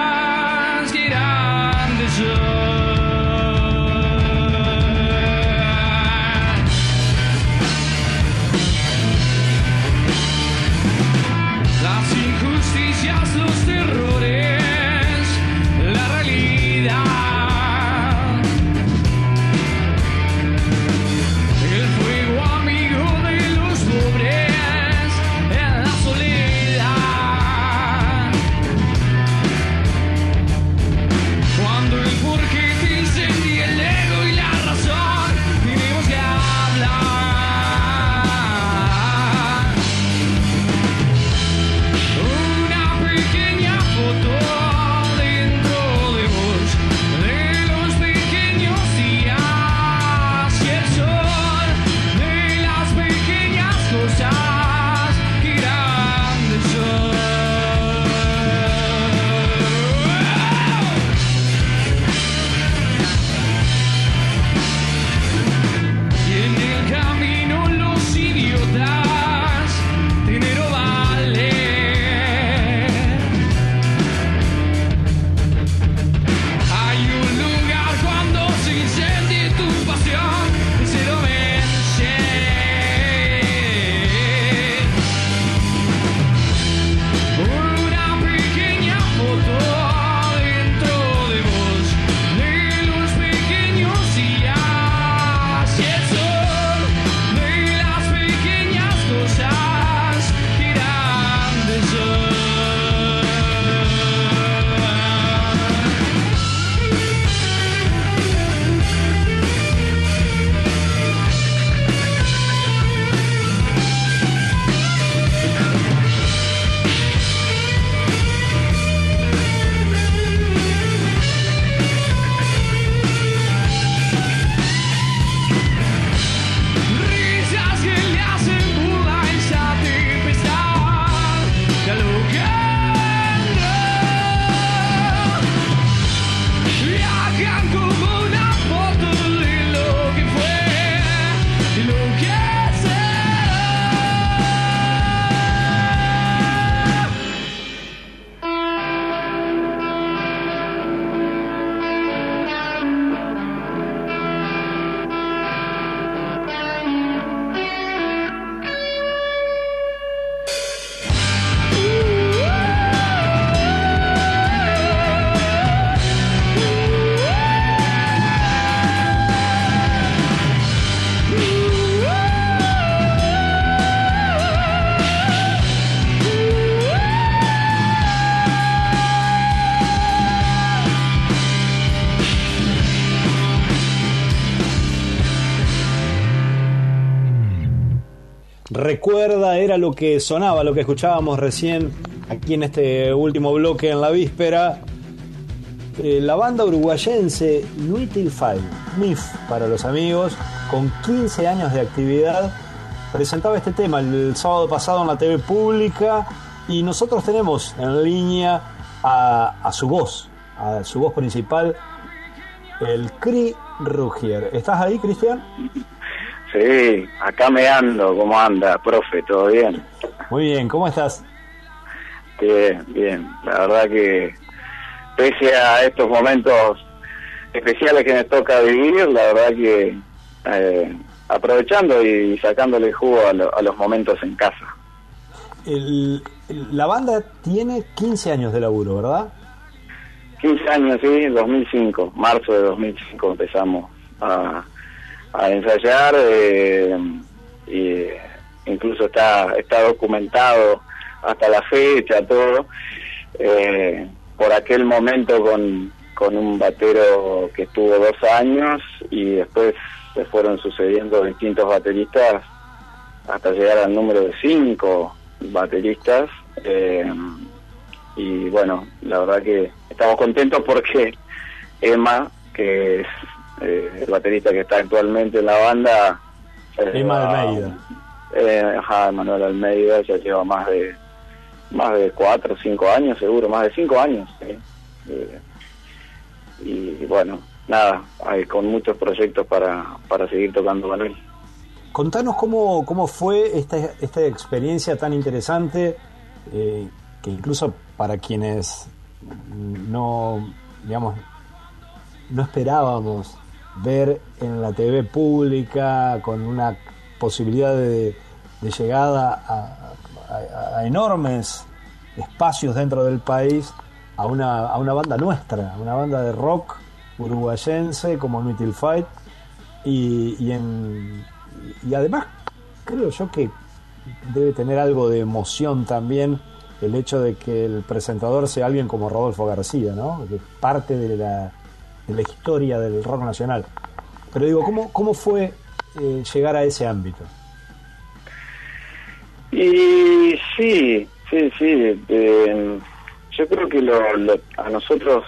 Recuerda, era lo que sonaba, lo que escuchábamos recién aquí en este último bloque en la víspera. Eh, la banda uruguayense Nuitil Five, MIF para los amigos, con 15 años de actividad, presentaba este tema el sábado pasado en la TV pública y nosotros tenemos en línea a, a su voz, a su voz principal, el Cri Rugier. ¿Estás ahí, Cristian? Sí, acá me ando. ¿Cómo anda, profe? ¿Todo bien? Muy bien, ¿cómo estás? Bien, bien. La verdad que pese a estos momentos especiales que me toca vivir, la verdad que eh, aprovechando y sacándole jugo a, los momentos en casa. la banda tiene 15 años de laburo, ¿verdad? 15 años, sí, 2005, marzo de 2005 empezamos a, ensayar eh, y incluso está, está documentado hasta la fecha, todo, eh, por aquel momento con, con un batero que estuvo dos años y después se fueron sucediendo distintos bateristas hasta llegar al número de cinco bateristas. Eh, y bueno, la verdad que estamos contentos porque Emma, que es eh, el baterista que está actualmente en la banda, eh, Emma Almeida. Eh, ajá, Manuel Almeida ya lleva más de más de cuatro o cinco años, seguro, más de cinco años. y bueno, nada, hay con muchos proyectos para, para seguir tocando con él. Contanos cómo, cómo fue esta, esta experiencia tan interesante, que incluso para quienes no, digamos, no esperábamos ver en la TV pública con una posibilidad de, llegada a, enormes espacios dentro del país a una, a una banda nuestra, una banda de rock uruguayense como Nutil Fight y, y, en, y además creo yo que debe tener algo de emoción también el hecho de que el presentador sea alguien como Rodolfo García, ¿no? Que parte de la, de la historia del rock nacional. Pero digo, ¿cómo, cómo fue eh, llegar a ese ámbito? Y sí, sí, sí. yo creo que lo, a nosotros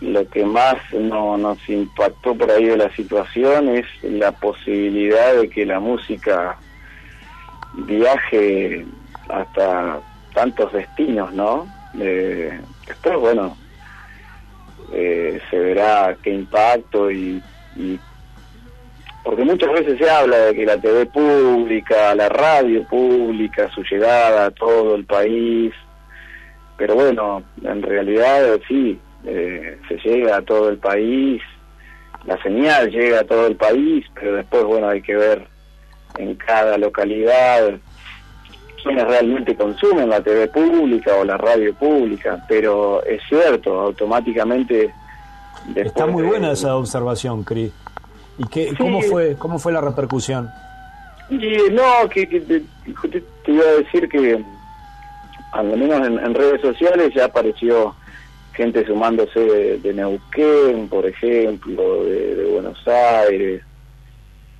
lo que más no, nos impactó por ahí de la situación es la posibilidad de que la música viaje hasta tantos destinos, ¿no? Eh, después, bueno, eh, se verá qué impacto y, porque muchas veces se habla de que la TV pública, la radio pública, su llegada a todo el país, pero bueno, en realidad sí, eh, se llega a todo el país, la señal llega a todo el país, pero después, bueno, hay que ver en cada localidad quienes realmente consumen la TV pública o la radio pública, pero es cierto, automáticamente... Está muy buena esa observación, Cris. ¿Y qué, cómo, fue, cómo fue la repercusión? Y, no, que, te, iba a decir que al menos en, redes sociales ya apareció gente sumándose de, Neuquén, por ejemplo, de, de Buenos Aires,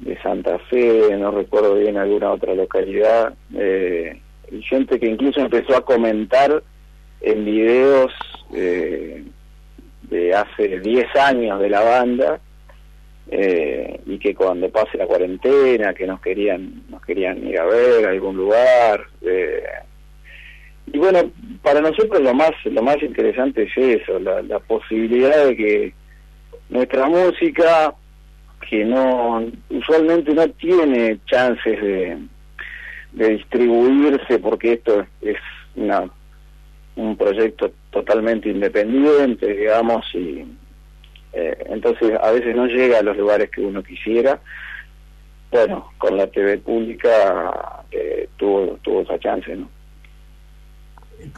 de Santa Fe, no recuerdo bien alguna otra localidad, eh, gente que incluso empezó a comentar en videos eh, de hace 10 años de la banda eh, y que cuando pase la cuarentena que nos querían nos querían ir a ver a algún lugar y bueno para nosotros lo más lo más interesante es eso la, la posibilidad de que nuestra música que no usualmente no tiene chances de, distribuirse porque esto es una, un proyecto totalmente independiente, digamos, y eh, entonces a veces no llega a los lugares que uno quisiera. Bueno, con la TV pública eh, tuvo, tuvo esa chance, ¿no?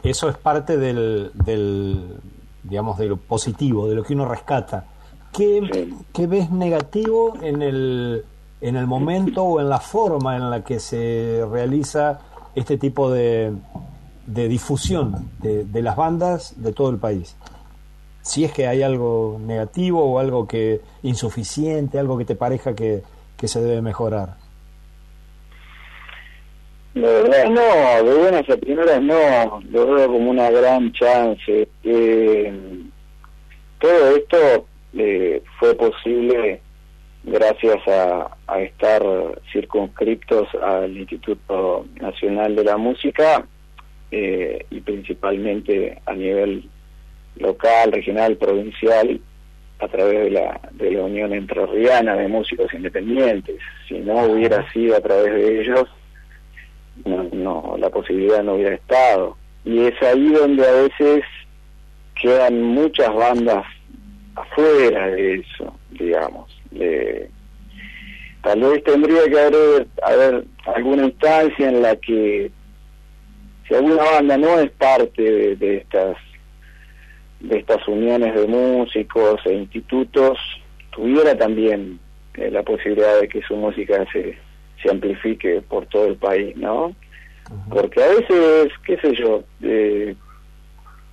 Eso es parte del, del, digamos, de lo positivo, de lo que uno rescata ¿Qué, ves negativo en el, en el momento o en la forma en la que se realiza este tipo de, de difusión de, las bandas de todo el país? Si es que hay algo negativo o algo que insuficiente, algo que te parezca que, que se debe mejorar. La verdad no, de buenas a primeras no, lo veo como una gran chance. todo esto eh, fue posible gracias a, estar circunscriptos al Instituto Nacional de la Música eh, y principalmente a nivel local, regional, provincial, a través de la, de la Unión Entrerriana de Músicos Independientes. Si no hubiera sido a través de ellos, no, la posibilidad no hubiera estado. Y es ahí donde a veces quedan muchas bandas afuera de eso, digamos. tal vez tendría que haber, haber alguna instancia en la que si alguna banda no es parte de, estas de estas uniones de músicos e institutos tuviera también eh, la posibilidad de que su música se se amplifique por todo el país, ¿no? Porque a veces, qué sé yo, eh,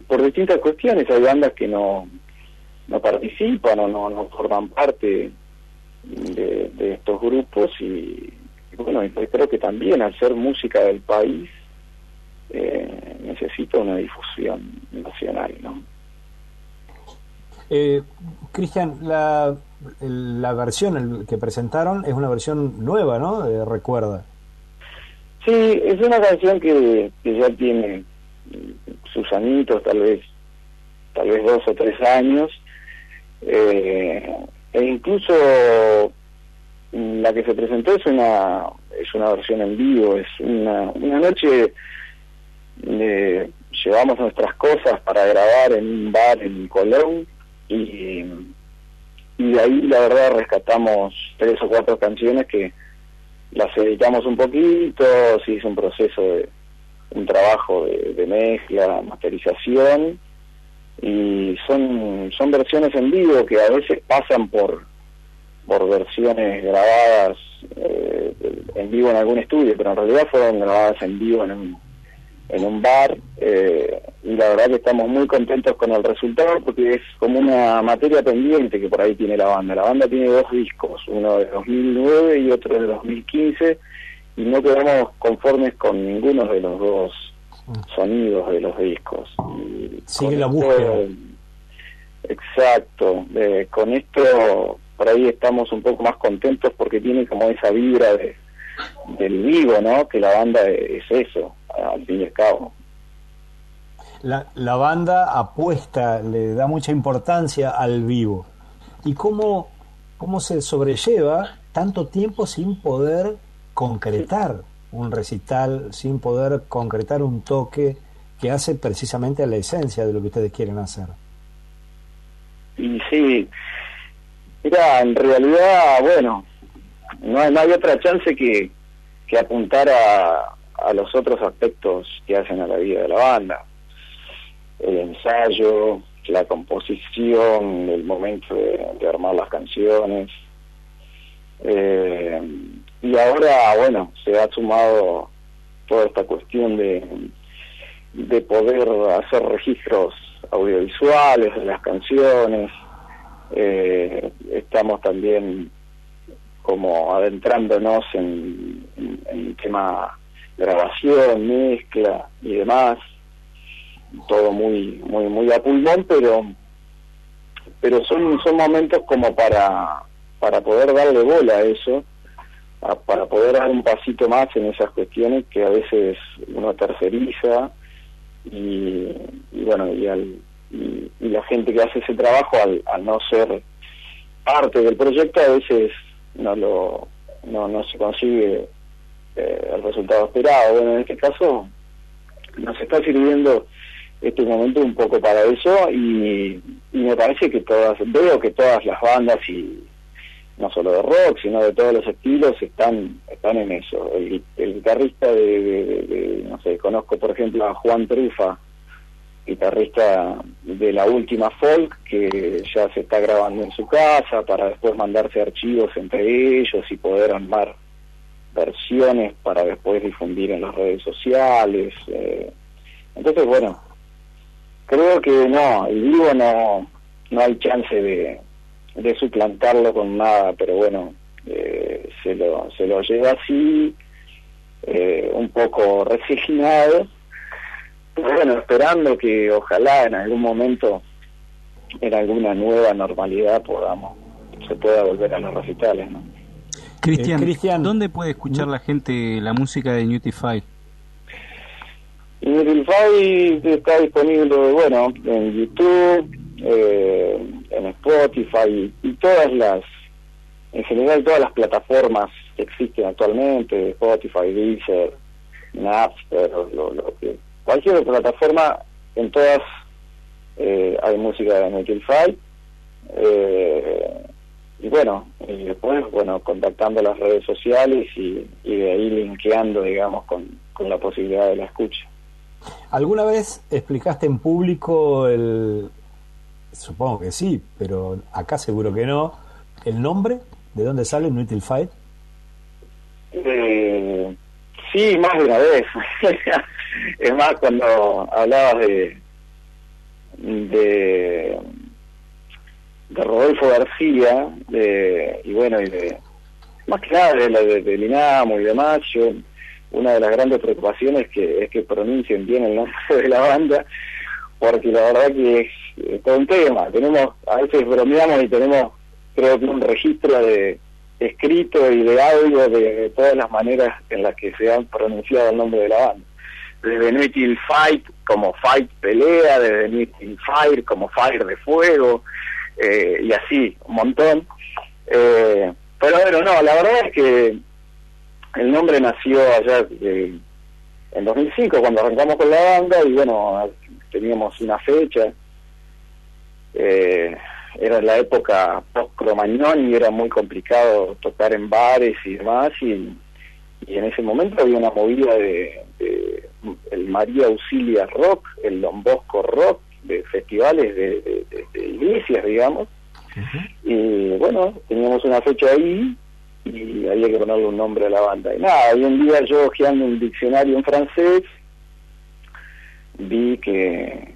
por distintas cuestiones hay bandas que no, no participan o no, no forman parte de, estos grupos y, bueno, creo que también al ser música del país eh, necesita una difusión nacional, ¿no? Eh, Cristian, la, la versión que presentaron es una versión nueva, ¿no? Recuerda. Sí, es una canción que, que ya tiene sus añitos, tal vez, tal vez dos o tres años, eh, e incluso la que se presentó es una es una versión en vivo, es una, una noche llevamos nuestras cosas para grabar en un bar en Colón y, y ahí la verdad rescatamos tres o cuatro canciones que las editamos un poquito, se hizo un proceso de un trabajo de mezcla, masterización y son son versiones en vivo que a veces pasan por por versiones grabadas eh, en vivo en algún estudio, pero en realidad fueron grabadas en vivo en un en un bar eh, y la verdad que estamos muy contentos con el resultado porque es como una materia pendiente que por ahí tiene la banda. La banda tiene dos discos, uno de 2009 y otro de 2015 y no quedamos conformes con ninguno de los dos sonidos de los discos. Sigue la búsqueda. exacto, con esto por ahí estamos un poco más contentos porque tiene como esa vibra de del vivo, ¿no? Que la banda es eso, al fin y al cabo. La, la banda apuesta, le da mucha importancia al vivo. ¿Y cómo, cómo se sobrelleva tanto tiempo sin poder concretar un recital, sin poder concretar un toque que hace precisamente a la esencia de lo que ustedes quieren hacer? Y sí, mira, en realidad, bueno, no hay, otra chance que, que apuntar a, a los otros aspectos que hacen a la vida de la banda. El ensayo, la composición, el momento de, armar las canciones. Eh, y ahora, bueno, se ha sumado toda esta cuestión de, de poder hacer registros audiovisuales de las canciones. Eh, estamos también como adentrándonos en, en, en tema grabación, mezcla y demás, todo muy muy muy a pulmón, pero pero son son momentos como para para poder darle bola a eso, para poder dar un pasito más en esas cuestiones que a veces uno terceriza y, bueno y, al, y, la gente que hace ese trabajo al, al no ser parte del proyecto a veces no lo no, no se consigue eh, el resultado esperado. Bueno, en este caso nos está sirviendo este momento un poco para eso y, me parece que todas, veo que todas las bandas y no solo de rock, sino de todos los estilos están están en eso. El, guitarrista de, no sé, conozco por ejemplo a Juan Trufa, guitarrista de la última folk, que ya se está grabando en su casa para después mandarse archivos entre ellos y poder armar versiones para después difundir en las redes sociales. Eh. Entonces, bueno, creo que no, el vivo no, no hay chance de, de suplantarlo con nada, pero bueno, eh, se, lo, se lo lleva así eh, un poco resignados, pero bueno, esperando que ojalá en algún momento, en alguna nueva normalidad, podamos, se pueda volver a los recitales, ¿no? Cristian, Cristian, ¿dónde puede escuchar la gente la música de Newtify? Newtify está disponible, bueno, en YouTube, eh, en Spotify y todas las, en general todas las plataformas que existen actualmente, Spotify, Deezer, Napster, lo, lo que, cualquier plataforma, en todas eh, hay música de Newtify. Eh, y bueno, y después, bueno, contactando las redes sociales y, y de ahí linkeando, digamos, con, con la posibilidad de la escucha. ¿Alguna vez explicaste en público el, supongo que sí, pero acá seguro que no, el nombre? ¿De dónde sale Nutil Fight? Eh, sí, más de una vez. es más, cuando hablabas de, de de Rodolfo García de, y bueno y de más que nada de, de, del INAMO y demás yo una de las grandes preocupaciones que es que pronuncien bien el nombre de la banda porque la verdad que es, todo un tema tenemos a veces bromeamos y tenemos creo que un registro de escrito y de audio de, todas las maneras en las que se han pronunciado el nombre de la banda desde Nuitil Fight como Fight pelea desde Nuitil Fire como Fire de fuego eh, y así, un montón. Eh, pero bueno, no, la verdad es que el nombre nació allá en 2005 cuando arrancamos con la banda y bueno, teníamos una fecha. Eh, era la época post-Cromañón y era muy complicado tocar en bares y demás y, en ese momento había una movida de, el María Auxilia Rock, el Don Bosco Rock, de festivales de, iglesias, digamos. Y bueno, teníamos una fecha ahí y había que ponerle un nombre a la banda. Y nada, y un día yo ojeando un diccionario en francés, vi que,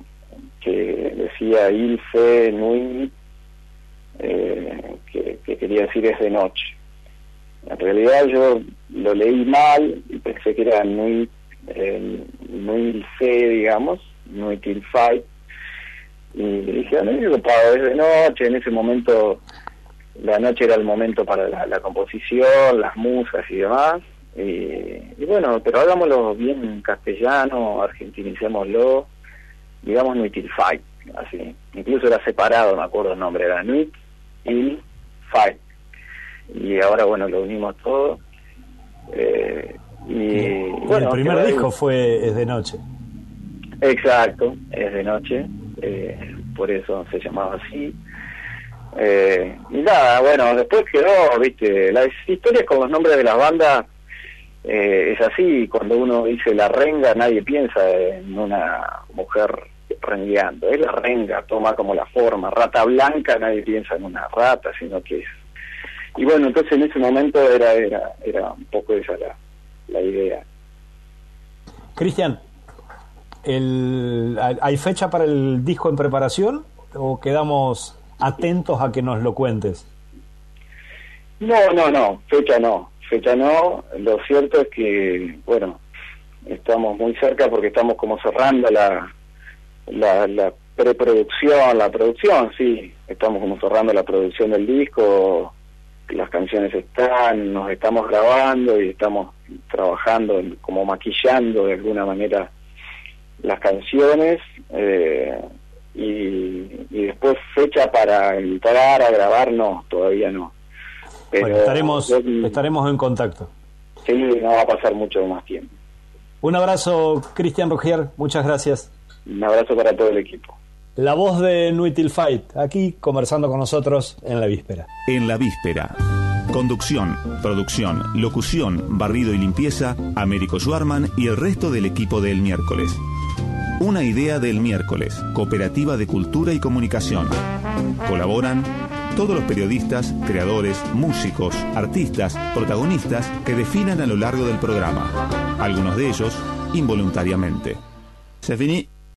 que decía il fait nuit, eh, que, quería decir es de noche. En realidad yo lo leí mal y pensé que era nuit, eh, nuit fait, digamos, nuit il fait, y le dije, a mí ocupaba de noche, en ese momento, la noche era el momento para la, composición, las musas y demás. Y, bueno, pero hagámoslo bien en castellano, argentinicémoslo, digamos Nuitil Fight, así. Incluso era separado, me acuerdo el nombre, era Nuit y Fight. Y ahora, bueno, lo unimos todo. Eh, y, bueno, el primer disco fue Es de Noche. Exacto, Es de Noche eh, por eso se llamaba así. Eh, y nada, bueno, después quedó, viste, las historias con los nombres de las bandas eh, es así, cuando uno dice la renga, nadie piensa en una mujer rengueando, es la renga, toma como la forma, rata blanca, nadie piensa en una rata, sino que es... Y bueno, entonces en ese momento era, era, era un poco esa la, la idea. Cristian, el, ¿Hay fecha para el disco en preparación o quedamos atentos a que nos lo cuentes? No, no, no, fecha no, fecha no. Lo cierto es que, bueno, estamos muy cerca porque estamos como cerrando la, la, la preproducción, la producción, sí, estamos como cerrando la producción del disco, las canciones están, nos estamos grabando y estamos trabajando, como maquillando de alguna manera las canciones eh, y, después fecha para entrar a grabar, no, todavía no. Pero estaremos, estaremos en contacto. Sí, no va a pasar mucho más tiempo. Un abrazo, Cristian Rogier, muchas gracias. Un abrazo para todo el equipo. La voz de Nuitil Fight, aquí conversando con nosotros en la víspera. En la víspera. Conducción, producción, locución, barrido y limpieza, Américo Schwarman y el resto del equipo del miércoles. Una idea del miércoles, Cooperativa de Cultura y Comunicación. Colaboran todos los periodistas, creadores, músicos, artistas, protagonistas que definan a lo largo del programa, algunos de ellos involuntariamente. Se.